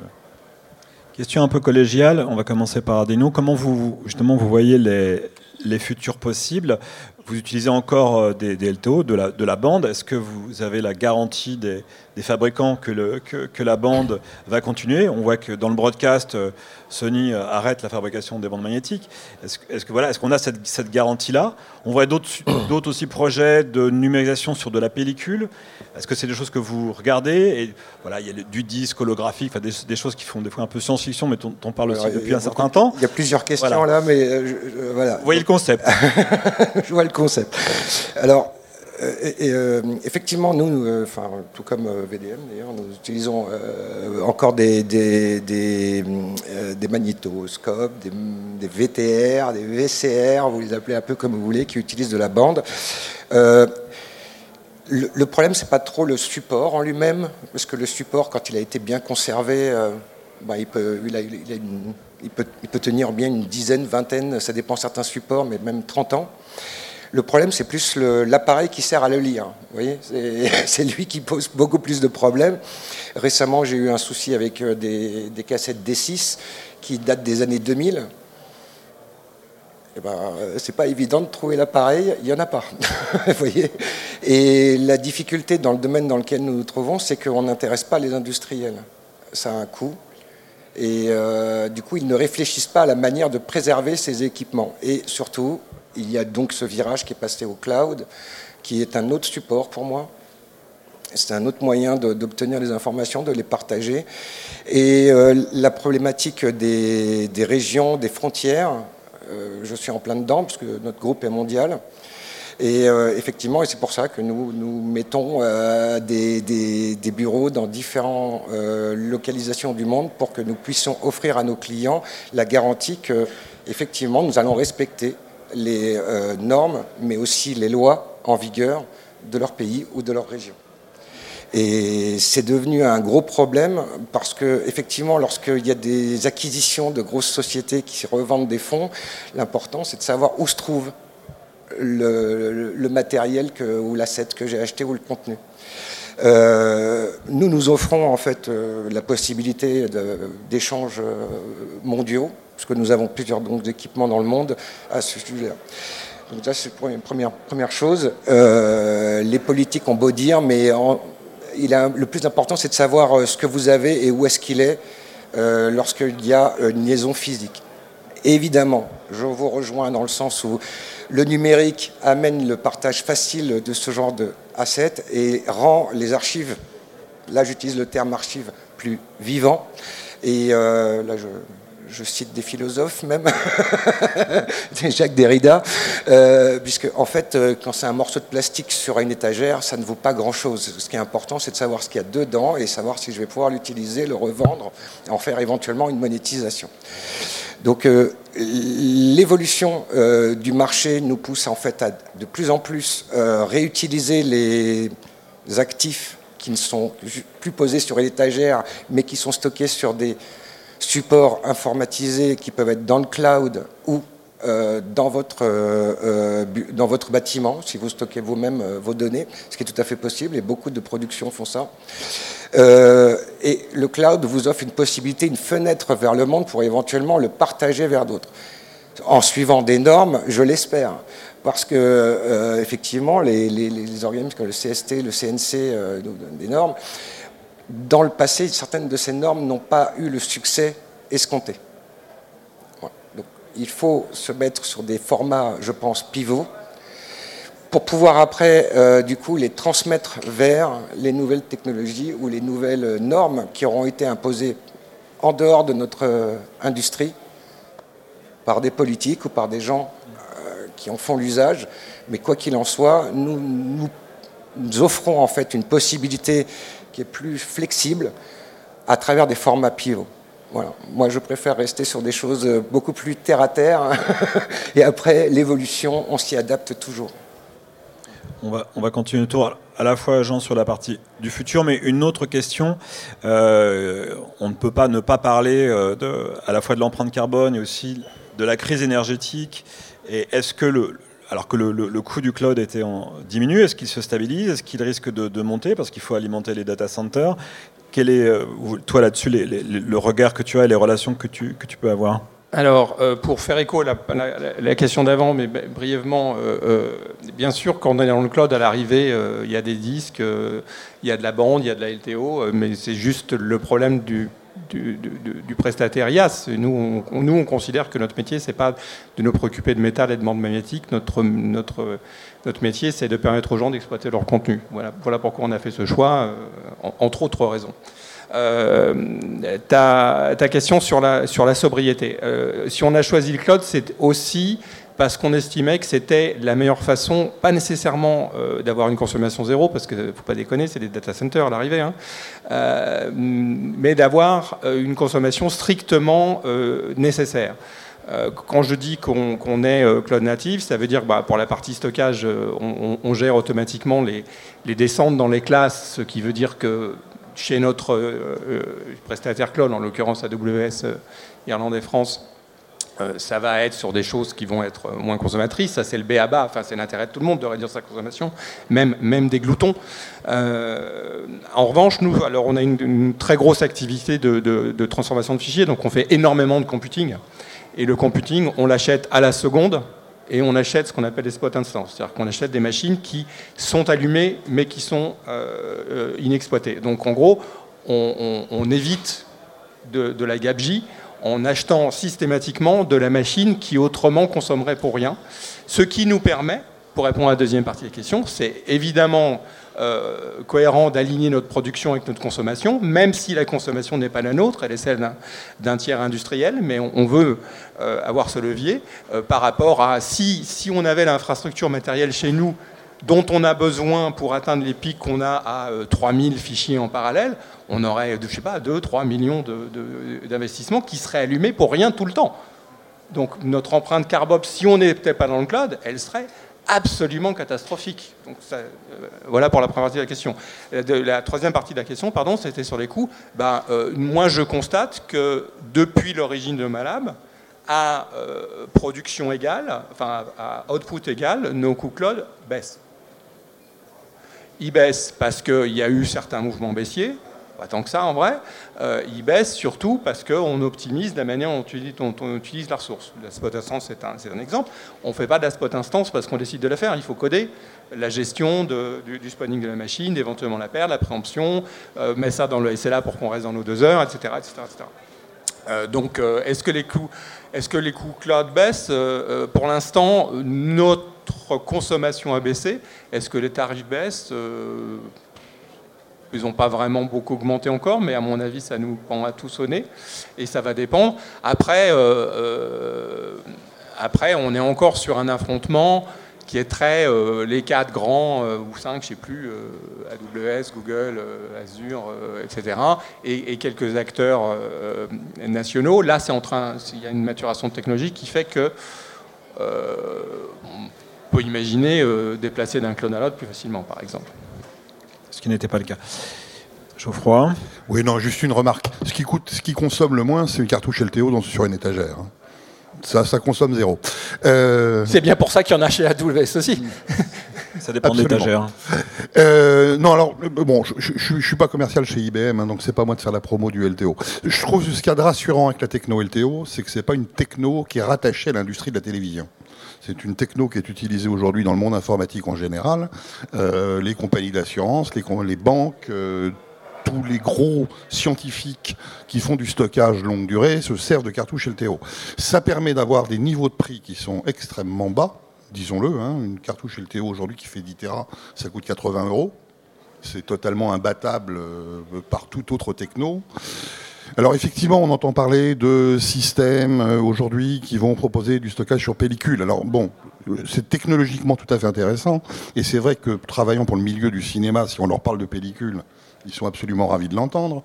Question un peu collégiale, on va commencer par Adeno. Comment vous, justement, vous voyez les futurs possibles? Vous utilisez encore euh, des, LTO, de la, de la bande. Est-ce que vous avez la garantie des, des fabricants que, le, que, que, la bande va continuer? On voit que dans le broadcast, euh, Sony euh, arrête la fabrication des bandes magnétiques. Est-ce est que voilà, est-ce qu'on a cette, cette garantie-là? On voit (coughs) d'autres aussi projets de numérisation sur de la pellicule. Est-ce que c'est des choses que vous regardez? Et voilà, il y a du disque holographique, enfin des, choses qui font des fois un peu science-fiction, mais on, parle aussi depuis un certain temps. Il y a plusieurs questions là, mais voilà. Vous voyez le concept (laughs) Je vois le concept. Alors, euh, euh, effectivement, nous, euh, enfin, tout comme VDM d'ailleurs, nous utilisons encore des, magnétoscopes, des, VTR, des VCR, vous les appelez un peu comme vous voulez, qui utilisent de la bande. Le, problème, c'est pas trop le support en lui-même, parce que le support, quand il a été bien conservé, il peut tenir bien une dizaine, vingtaine, ça dépend certains supports, mais même 30 ans. Le problème, c'est plus l'appareil qui sert à le lire. Vous voyez, (laughs) c'est lui qui pose beaucoup plus de problèmes. Récemment, j'ai eu un souci avec euh, des, cassettes D6 qui datent des années 2000. Eh ben, euh, c'est pas évident de trouver l'appareil, il n'y en a pas. (laughs) Vous voyez Et la difficulté dans le domaine dans lequel nous nous trouvons, c'est qu'on n'intéresse pas les industriels. Ça a un coût. Et euh, du coup, ils ne réfléchissent pas à la manière de préserver ces équipements. Et surtout, il y a donc ce virage qui est passé au cloud, qui est un autre support pour moi. C'est un autre moyen d'obtenir les informations, de les partager. Et euh, la problématique des, régions, des frontières, euh, je suis en plein dedans, parce que notre groupe est mondial. Et euh, effectivement, et c'est pour ça que nous, mettons des, bureaux dans différentes localisations du monde pour que nous puissions offrir à nos clients la garantie que, effectivement, nous allons respecter les euh, normes, mais aussi les lois en vigueur de leur pays ou de leur région. Et c'est devenu un gros problème parce que, effectivement, lorsqu'il y a des acquisitions de grosses sociétés qui revendent des fonds, l'important c'est de savoir où se trouve le, matériel ou l'asset que j'ai acheté ou le contenu. Euh, nous nous offrons en fait euh, la possibilité d'échanges mondiaux parce que nous avons plusieurs donc, équipements dans le monde à ce sujet-là. Donc ça, c'est la première, première chose. Euh, les politiques ont beau dire, mais le plus important, c'est de savoir euh, ce que vous avez et où est-ce qu'il est, euh, lorsqu'il y a une liaison physique. évidemment, je vous rejoins dans le sens où le numérique amène le partage facile de ce genre d'assets et rend les archives, là j'utilise le terme archive, plus vivant. Et là, je, je cite des philosophes même, (laughs) Jacques Derrida, euh, puisque en fait, euh, quand c'est un morceau de plastique sur une étagère, ça ne vaut pas grand-chose. Ce qui est important, c'est de savoir ce qu'il y a dedans et savoir si je vais pouvoir l'utiliser, le revendre, en faire éventuellement une monétisation. Donc euh, l'évolution du marché nous pousse en fait à de plus en plus réutiliser les actifs qui ne sont plus posés sur l'étagère, mais qui sont stockés sur des supports informatisés qui peuvent être dans le cloud ou euh, dans, votre, euh, euh, dans votre bâtiment, si vous stockez vous-même vos données, ce qui est tout à fait possible, et beaucoup de productions font ça. et le cloud vous offre une possibilité, une fenêtre vers le monde pour éventuellement le partager vers d'autres, en suivant des normes, je l'espère. Parce que, effectivement, les, les, organismes comme le CST, le CNC, des normes, dans le passé, certaines de ces normes n'ont pas eu le succès escompté. Donc, il faut se mettre sur des formats, je pense, pivots pour pouvoir après, euh, du coup, les transmettre vers les nouvelles technologies ou les nouvelles normes qui auront été imposées en dehors de notre euh, industrie par des politiques ou par des gens euh, qui en font l'usage. Mais quoi qu'il en soit, nous, nous, offrons en fait une possibilité qui est plus flexible à travers des formats pivots. Voilà. Moi, je préfère rester sur des choses beaucoup plus terre à terre. (laughs) Et après, l'évolution, on s'y adapte toujours. On va, on va continuer le tour à la fois, Jean, sur la partie du futur, mais une autre question. Euh, on ne peut pas ne pas parler euh, de, à la fois de l'empreinte carbone et aussi de la crise énergétique. Et est-ce que le, alors que le, coût du cloud était diminue, est-ce qu'il se stabilise Est-ce qu'il risque de, monter parce qu'il faut alimenter les data centers? Quel est, euh, toi là-dessus, le regard que tu as et les relations que tu, que tu peux avoir? Alors, euh, pour faire écho à la, question d'avant, mais brièvement, euh, bien sûr, quand on est dans le cloud, à l'arrivée, il y a des disques, il y a de la bande, il y a de la LTO, mais c'est juste le problème du, du, prestataire IAS. Nous on, nous, on considère que notre métier, c'est pas de nous préoccuper de métal et de bande magnétique. Notre, notre, notre métier, c'est de permettre aux gens d'exploiter leur contenu. Voilà, voilà pourquoi on a fait ce choix, entre autres raisons. Euh, ta, question sur la, sur la sobriété. Euh, si on a choisi le cloud, c'est aussi parce qu'on estimait que c'était la meilleure façon, pas nécessairement euh, d'avoir une consommation zéro, parce qu'il ne faut pas déconner, c'est des data centers à l'arrivée, hein, mais d'avoir une consommation strictement nécessaire. Quand je dis qu'on est cloud native, ça veut dire que bah, pour la partie stockage, on, gère automatiquement les, les descentes dans les classes, ce qui veut dire que chez notre euh, euh, prestataire cloud, en l'occurrence AWS euh, Irlande et France, ça va être sur des choses qui vont être moins consommatrices. Ça, c'est le B à bas. Enfin, c'est l'intérêt de tout le monde de réduire sa consommation, même, des gloutons. en revanche, nous, alors, on a une, très grosse activité de, de, transformation de fichiers, donc on fait énormément de computing. Et le computing, on l'achète à la seconde et on achète ce qu'on appelle des spot instances, c'est-à-dire qu'on achète des machines qui sont allumées mais qui sont euh, euh, inexploitées. Donc en gros, on, évite de, la gabegie en achetant systématiquement de la machine qui autrement consommerait pour rien, ce qui nous permet, pour répondre à la deuxième partie de la question, c'est évidemment euh, cohérent d'aligner notre production avec notre consommation, même si la consommation n'est pas la nôtre, elle est celle d'un tiers industriel, mais on, veut euh, avoir ce levier euh, par rapport à si, si on avait l'infrastructure matérielle chez nous dont on a besoin pour atteindre les pics qu'on a à 3000 fichiers en parallèle, on aurait, je sais pas, 2-3 millions d'investissements qui seraient allumés pour rien tout le temps. Donc notre empreinte carbone, si on n'était pas dans le cloud, elle serait absolument catastrophique. Donc euh, voilà pour la première partie de la question. la troisième partie de la question, pardon, c'était sur les coûts. Ben, euh, moi, je constate que depuis l'origine de Malab, à euh, production égale, enfin à output égal, nos coûts cloud baissent. Ils baissent parce qu'il y a eu certains mouvements baissiers, pas tant que ça en vrai. Euh, il baisse surtout parce qu'on optimise la manière dont on, utilise, la ressource. La spot instance, c'est un, exemple. On ne fait pas de la spot instance parce qu'on décide de la faire. Il faut coder la gestion du, du, spawning de la machine, éventuellement la perte, la préemption, euh, mettre ça dans le SLA pour qu'on reste dans nos deux heures, etc. Euh, donc, est-ce que est-ce que les coûts cloud baissent? Pour l'instant, notre consommation a baissé. Est-ce que les tarifs baissent ils n'ont pas vraiment beaucoup augmenté encore, mais à mon avis, ça nous prend à tout sonner. Et ça va dépendre. Après, euh, euh, après, on est encore sur un affrontement qui est très euh, les quatre grands ou cinq, je ne sais plus, AWS, Google, Azure, etc. Et, quelques acteurs nationaux. Là, c'est en train, il y a une maturation technologique qui fait que peut imaginer déplacer d'un clone à l'autre plus facilement, par exemple ce qui n'était pas le cas. Geoffroy Oui, non, juste une remarque. Ce qui, coûte, ce qui consomme le moins, c'est une cartouche LTO sur une étagère. Hein. Ça, ça consomme zéro. Euh, c'est bien pour ça qu'il y en a chez AWS aussi. Ça dépend de l'étagère. Euh, non, alors, euh, bon, je ne suis pas commercial chez IBM, hein, donc c'est pas moi de faire la promo du LTO. Je trouve ce qu'il y a de rassurant avec la techno LTO, c'est que c'est pas une techno qui est rattachée à l'industrie de la télévision. C'est une techno qui est utilisée aujourd'hui dans le monde informatique en général. Euh, les compagnies d'assurance, les, banques, euh, tous les gros scientifiques qui font du stockage longue durée se servent de cartouches LTO. Ça permet d'avoir des niveaux de prix qui sont extrêmement bas disons-le. Hein, une cartouche LTO aujourd'hui qui fait 10 Tera, ça coûte 80 euros. C'est totalement imbattable euh, par tout autre techno. Alors effectivement, on entend parler de systèmes euh, aujourd'hui qui vont proposer du stockage sur pellicule. Alors bon, c'est technologiquement tout à fait intéressant. Et c'est vrai que travaillant pour le milieu du cinéma, si on leur parle de pellicule, ils sont absolument ravis de l'entendre.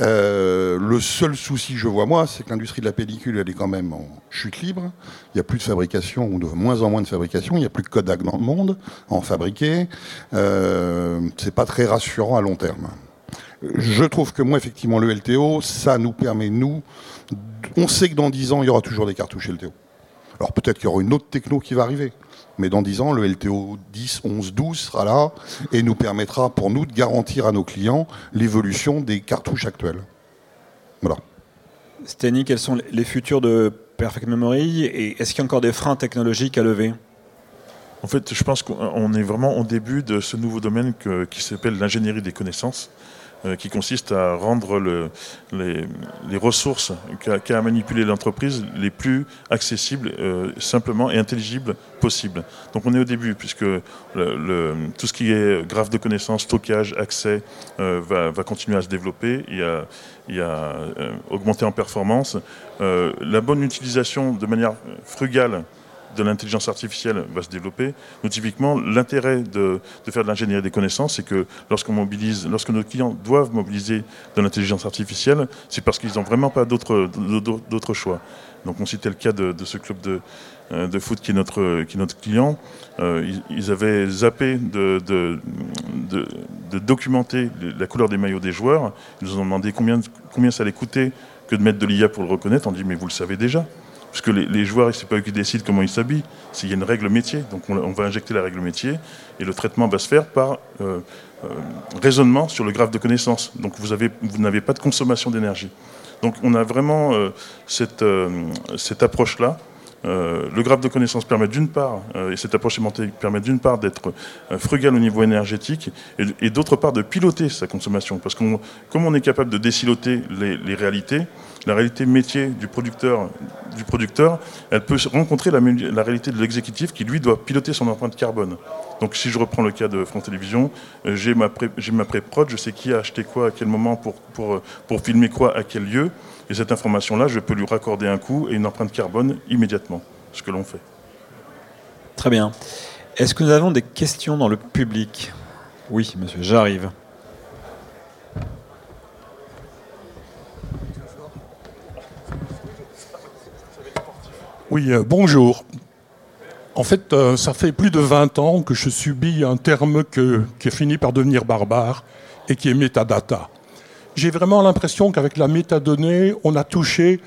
Euh, le seul souci que je vois, moi, c'est que l'industrie de la pellicule, elle est quand même en chute libre. Il n'y a plus de fabrication, ou de moins en moins de fabrication. Il n'y a plus de Kodak dans le monde en fabriquer. Euh, c'est pas très rassurant à long terme. Je trouve que moi, effectivement, le LTO, ça nous permet, nous, on sait que dans 10 ans, il y aura toujours des cartouches LTO. Alors peut-être qu'il y aura une autre techno qui va arriver. Mais dans 10 ans, le LTO 10, 11, 12 sera là et nous permettra pour nous de garantir à nos clients l'évolution des cartouches actuelles. Voilà. Steny, quels sont les futurs de Perfect Memory et est-ce qu'il y a encore des freins technologiques à lever? En fait, je pense qu'on est vraiment au début de ce nouveau domaine qui s'appelle l'ingénierie des connaissances. Euh, qui consiste à rendre le, les, ressources qu'a manipuler l'entreprise les plus accessibles, euh, simplement et intelligibles possible. Donc on est au début, puisque tout ce qui est graphe de connaissances, stockage, accès, euh, va, va, continuer à se développer et à, et à augmenter en performance. la bonne utilisation de manière frugale de l'intelligence artificielle va se développer. Nous, typiquement, l'intérêt de, faire de l'ingénierie des connaissances, c'est que lorsqu'on mobilise, lorsque nos clients doivent mobiliser de l'intelligence artificielle, c'est parce qu'ils n'ont vraiment pas d'autres choix. Donc, on citait le cas de, ce club de, euh, de, foot qui est notre, qui notre client. Euh, ils, avaient zappé de, de, documenter la couleur des maillots des joueurs. Ils nous ont demandé combien, combien ça allait coûter que de mettre de l'IA pour le reconnaître. On dit, mais vous le savez déjà. Parce que les, joueurs, c'est pas eux qui décident comment ils s'habillent. Il y a une règle métier. Donc on, va injecter la règle métier et le traitement va se faire par euh, euh, raisonnement sur le graphe de connaissances. Donc vous n'avez pas de consommation d'énergie. Donc on a vraiment euh, cette approche-là euh, le graphe de connaissances permet d'une part, euh, et cette approche sémantique permet d'une part d'être euh, frugal au niveau énergétique et, d'autre part de piloter sa consommation. Parce que comme on est capable de déciloter les, réalités, la réalité métier du producteur, du producteur elle peut rencontrer la, réalité de l'exécutif qui, lui, doit piloter son empreinte carbone. Donc si je reprends le cas de France Télévisions, j'ai ma pré-prod, je sais qui a acheté quoi à quel moment pour, pour, pour filmer quoi à quel lieu. Et cette information-là, je peux lui raccorder un coût et une empreinte carbone immédiatement, ce que l'on fait. Très bien. Est-ce que nous avons des questions dans le public? Oui, monsieur, j'arrive. Oui, euh, bonjour. En fait, euh, ça fait plus de 20 ans que je subis un terme qui est fini par devenir barbare et qui est metadata j'ai vraiment l'impression qu'avec la métadonnée, on a touché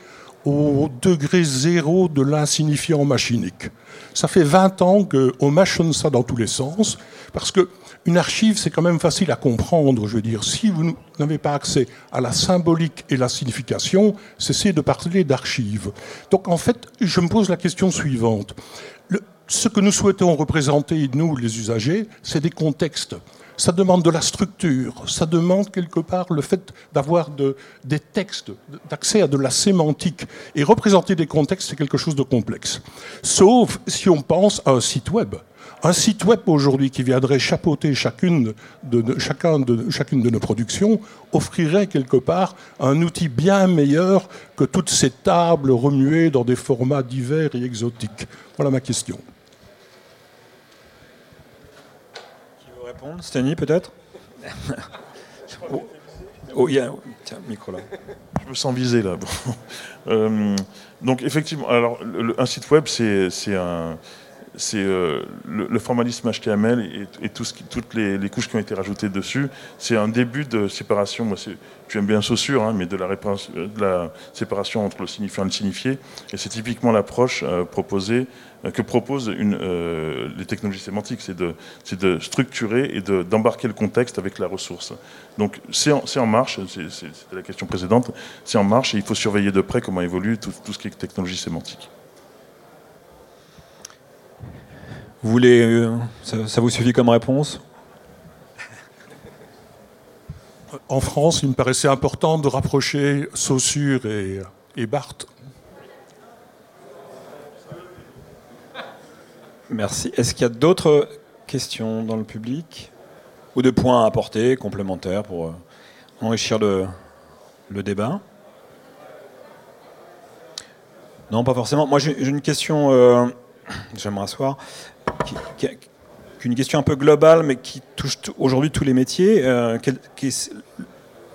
au degré zéro de l'insignifiant machinique. Ça fait 20 ans qu'on mâchonne ça dans tous les sens, parce que une archive, c'est quand même facile à comprendre. Je veux dire, si vous n'avez pas accès à la symbolique et la signification, cessez de parler d'archives. Donc, en fait, je me pose la question suivante. ce que nous souhaitons représenter, nous, les usagers, c'est des contextes ça demande de la structure, ça demande quelque part le fait d'avoir de, des textes, d'accès à de la sémantique. Et représenter des contextes, c'est quelque chose de complexe. Sauf si on pense à un site web. Un site web aujourd'hui qui viendrait chapeauter chacune de, chacun de, chacune de nos productions offrirait quelque part un outil bien meilleur que toutes ces tables remuées dans des formats divers et exotiques. Voilà ma question. Répondre Steny, peut-être oh, (laughs) oh, il y a... Tiens, micro là. Je me sens visé là. (laughs) Euh, donc effectivement, alors un site web, c'est un c'est euh, le, formalisme HTML et, toutes les, couches qui ont été rajoutées dessus. C'est un début de séparation. Moi, tu aimes bien Saussure, hein, mais de la, de la, séparation entre le signifiant et le signifié. Et c'est typiquement l'approche euh, proposée euh, que proposent les technologies sémantiques, c'est de, structurer et d'embarquer le contexte avec la ressource. Donc c'est en, marche, c'était la question précédente, c'est en marche et il faut surveiller de près comment évolue tout ce qui est technologie sémantique. Vous voulez, euh, ça, vous suffit comme réponse En France, il me paraissait important de rapprocher Saussure et, et Barthes. Merci. Est-ce qu'il y a d'autres questions dans le public ou de points à apporter complémentaires pour euh, enrichir le, le débat? Non, pas forcément. Moi, j'ai une question, euh, j'aimerais asseoir, qui, qui, une question un peu globale, mais qui touche aujourd'hui tous les métiers. Euh, qui est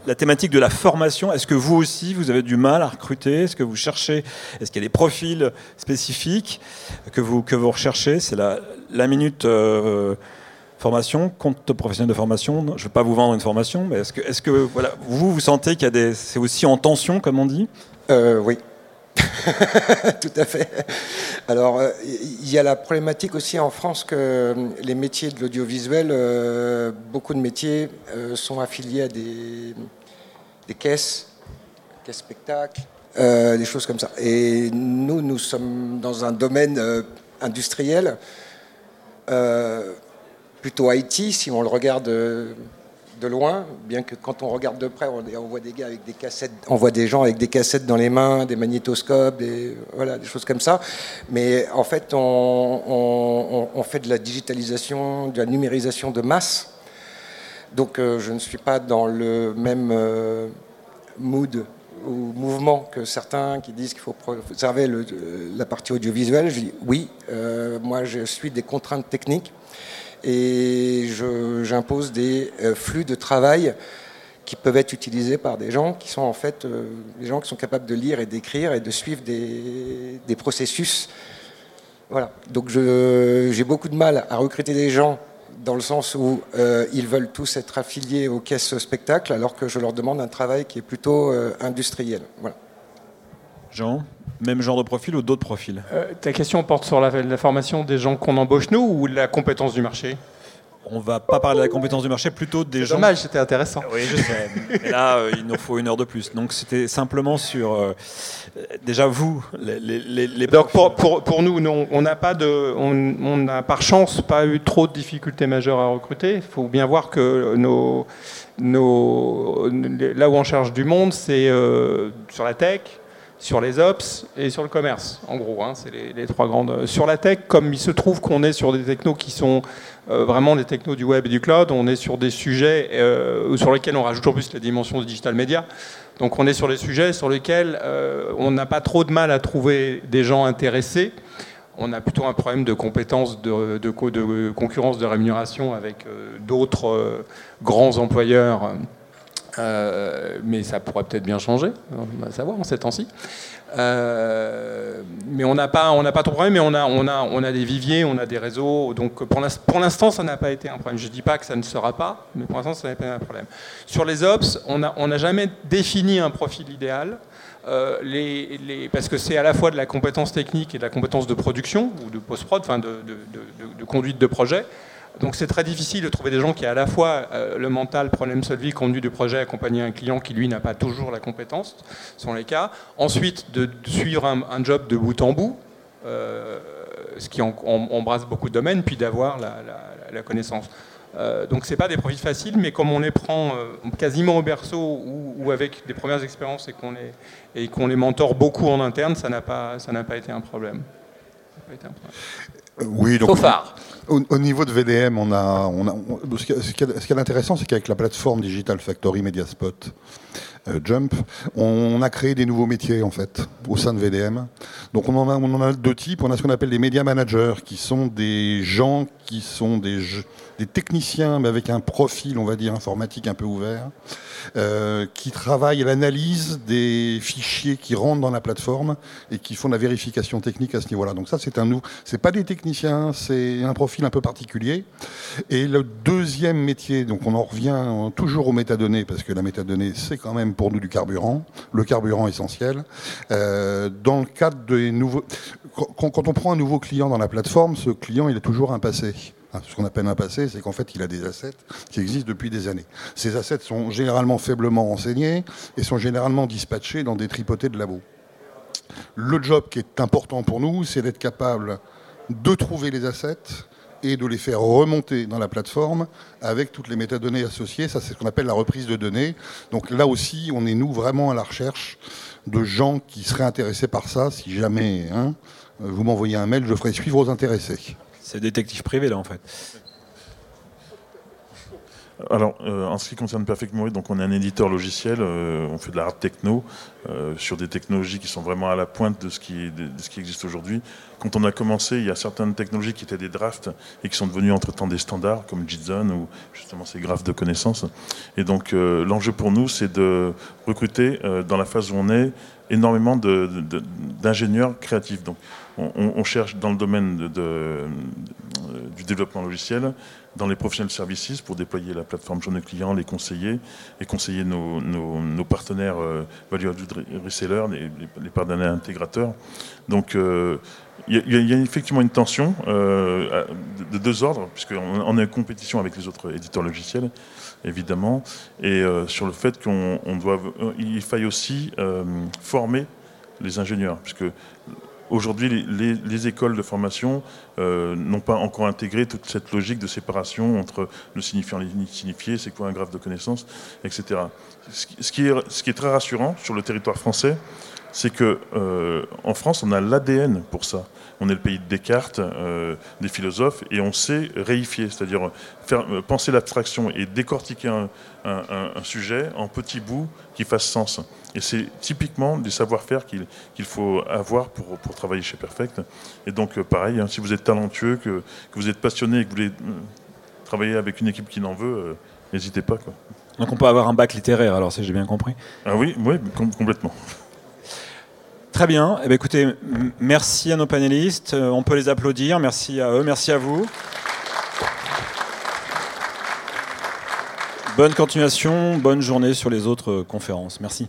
la thématique de la formation. Est-ce que vous aussi, vous avez du mal à recruter? Est-ce que vous cherchez Est-ce qu'il y a des profils spécifiques que vous, que vous recherchez? C'est la, minute euh, formation, compte professionnel de formation. Je ne veux pas vous vendre une formation, mais est-ce que, est-ce que vous, vous sentez qu'il y a des... C'est aussi en tension, comme on dit? Euh, Oui. (laughs) Tout à fait. Alors, il y a la problématique aussi en France que les métiers de l'audiovisuel, euh, beaucoup de métiers euh, sont affiliés à des, des caisses, caisses spectacles, euh, des choses comme ça. Et nous, nous sommes dans un domaine industriel, plutôt IT, si on le regarde de loin, bien que quand on regarde de près, on, voit des gars avec des cassettes, on voit des gens avec des cassettes dans les mains, des magnétoscopes, des, voilà, des choses comme ça. Mais en fait, on, fait de la digitalisation, de la numérisation de masse. Donc euh, je ne suis pas dans le même euh, mood ou mouvement que certains qui disent qu'il faut préserver la partie audiovisuelle. Je dis oui, euh, moi je suis des contraintes techniques et j'impose des euh, flux de travail qui peuvent être utilisés par des gens qui sont en fait euh, des gens qui sont capables de lire et d'écrire et de suivre des, des processus. Voilà. Donc j'ai beaucoup de mal à recruter des gens dans le sens où euh, ils veulent tous être affiliés aux caisses spectacles alors que je leur demande un travail qui est plutôt industriel. Voilà. Jean même genre de profil ou d'autres profils? Euh, Ta question porte sur la, formation des gens qu'on embauche nous ou la compétence du marché? On va pas parler de la compétence du marché, plutôt des gens. Dommage, c'était intéressant. Oui, je sais. (laughs) Là, euh, il nous faut une heure de plus. Donc, c'était simplement sur. Euh, déjà, vous, les. les, Donc, pour, pour, pour, nous, on n'a pas de. On n'a par chance pas eu trop de difficultés majeures à recruter. Il faut bien voir que nos. nos là où on cherche du monde, c'est sur la tech, sur les ops et sur le commerce, en gros. Hein, c'est les, trois grandes. Sur la tech, comme il se trouve qu'on est sur des technos qui sont euh, vraiment des technos du web et du cloud, on est sur des sujets euh, sur lesquels on rajoute en plus la dimension du digital media. Donc on est sur des sujets sur lesquels euh, on n'a pas trop de mal à trouver des gens intéressés. On a plutôt un problème de compétences, de concurrence, de rémunération avec d'autres grands employeurs euh, mais ça pourrait peut-être bien changer, on va savoir en ces temps-ci. Euh, mais on n'a pas, on n'a pas trop de problème, mais on a, on a, on a des viviers, on a des réseaux. Donc pour l'instant, ça n'a pas été un problème. Je ne dis pas que ça ne sera pas, mais pour l'instant, ça n'a pas été un problème. Sur les ops, on n'a jamais défini un profil idéal. Euh, parce que c'est à la fois de la compétence technique et de la compétence de production ou de post-prod, enfin de, conduite de projet. Donc c'est très difficile de trouver des gens qui aient à la fois euh, le mental problem solving, conduit du projet, accompagner un client qui lui n'a pas toujours la compétence, ce sont les cas. Ensuite de, suivre un, job de bout en bout, euh, ce qui embrasse beaucoup de domaines, puis d'avoir la, connaissance. Euh, donc c'est pas des profils faciles, mais comme on les prend euh, quasiment au berceau ou, avec des premières expériences et qu'on les, et qu'on les mentore beaucoup en interne, ça n'a pas, ça n'a pas été un problème. Oui, donc au, niveau de VDM, on a, on a ce qui est intéressant, c'est qu'avec la plateforme Digital Factory Mediaspot euh, Jump, on a créé des nouveaux métiers en fait au sein de VDM. Donc on en a, on en a deux types. On a ce qu'on appelle des média managers, qui sont des gens qui sont des, des techniciens, mais avec un profil, on va dire, informatique un peu ouvert, euh, qui travaillent à l'analyse des fichiers qui rentrent dans la plateforme et qui font la vérification technique à ce niveau-là. Donc ça, c'est un nous, c'est pas des techniciens, c'est un profil un peu particulier. Et le deuxième métier, donc on en revient toujours aux métadonnées, parce que la métadonnée, c'est quand même pour nous du carburant, le carburant essentiel. Euh, dans le cadre des nouveaux, quand, on prend un nouveau client dans la plateforme, ce client, il a toujours un passé. Ah, ce qu'on appelle un passé, c'est qu'en fait, il a des assets qui existent depuis des années. Ces assets sont généralement faiblement renseignés et sont généralement dispatchés dans des tripotés de labo. Le job qui est important pour nous, c'est d'être capable de trouver les assets et de les faire remonter dans la plateforme avec toutes les métadonnées associées. Ça, c'est ce qu'on appelle la reprise de données. Donc là aussi, on est, nous, vraiment à la recherche de gens qui seraient intéressés par ça. Si jamais hein, vous m'envoyez un mail, je ferai suivre aux intéressés. C'est détective privé là en fait. Alors, euh, en ce qui concerne Perfect Mori, donc on est un éditeur logiciel, euh, on fait de la techno euh, sur des technologies qui sont vraiment à la pointe de ce qui, existe aujourd'hui. Quand on a commencé, il y a certaines technologies qui étaient des drafts et qui sont devenues entre-temps des standards, comme JSON ou justement ces graphes de connaissances. Et donc, l'enjeu pour nous, c'est de recruter, dans la phase où on est, énormément d'ingénieurs créatifs. Donc, on, cherche dans le domaine du développement logiciel, dans les professionnels services pour déployer la plateforme Journée Client, les conseiller et conseiller nos, nos, partenaires euh, value resellers, les, les, partenaires intégrateurs. Donc euh, il y, a effectivement une tension euh, de deux ordres, puisqu'on on est en compétition avec les autres éditeurs logiciels, évidemment, et euh, sur le fait qu'on doit, il faille aussi former les ingénieurs, puisque Aujourd'hui, les, écoles de formation euh, n'ont pas encore intégré toute cette logique de séparation entre le signifiant et l'insignifié, c'est quoi un graphe de connaissance, etc. Ce qui, est, ce qui est très rassurant sur le territoire français, c'est que euh, en France, on a l'ADN pour ça. On est le pays de Descartes, euh, des philosophes, et on sait réifier, c'est-à-dire faire penser l'abstraction et décortiquer un, sujet en petits bouts qui fassent sens. Et c'est typiquement des savoir-faire qu'il faut avoir pour, travailler chez Perfect. Et donc, euh, pareil, hein, si vous êtes talentueux, que, vous êtes passionné et que vous voulez euh, travailler avec une équipe qui n'en veut, euh, n'hésitez pas. Quoi. Donc on peut avoir un bac littéraire, alors si j'ai bien compris. Ah oui, oui complètement. Très bien. Eh bien. écoutez, merci à nos panélistes. On peut les applaudir. Merci à eux. Merci à vous. Bonne continuation. Bonne journée sur les autres conférences. Merci.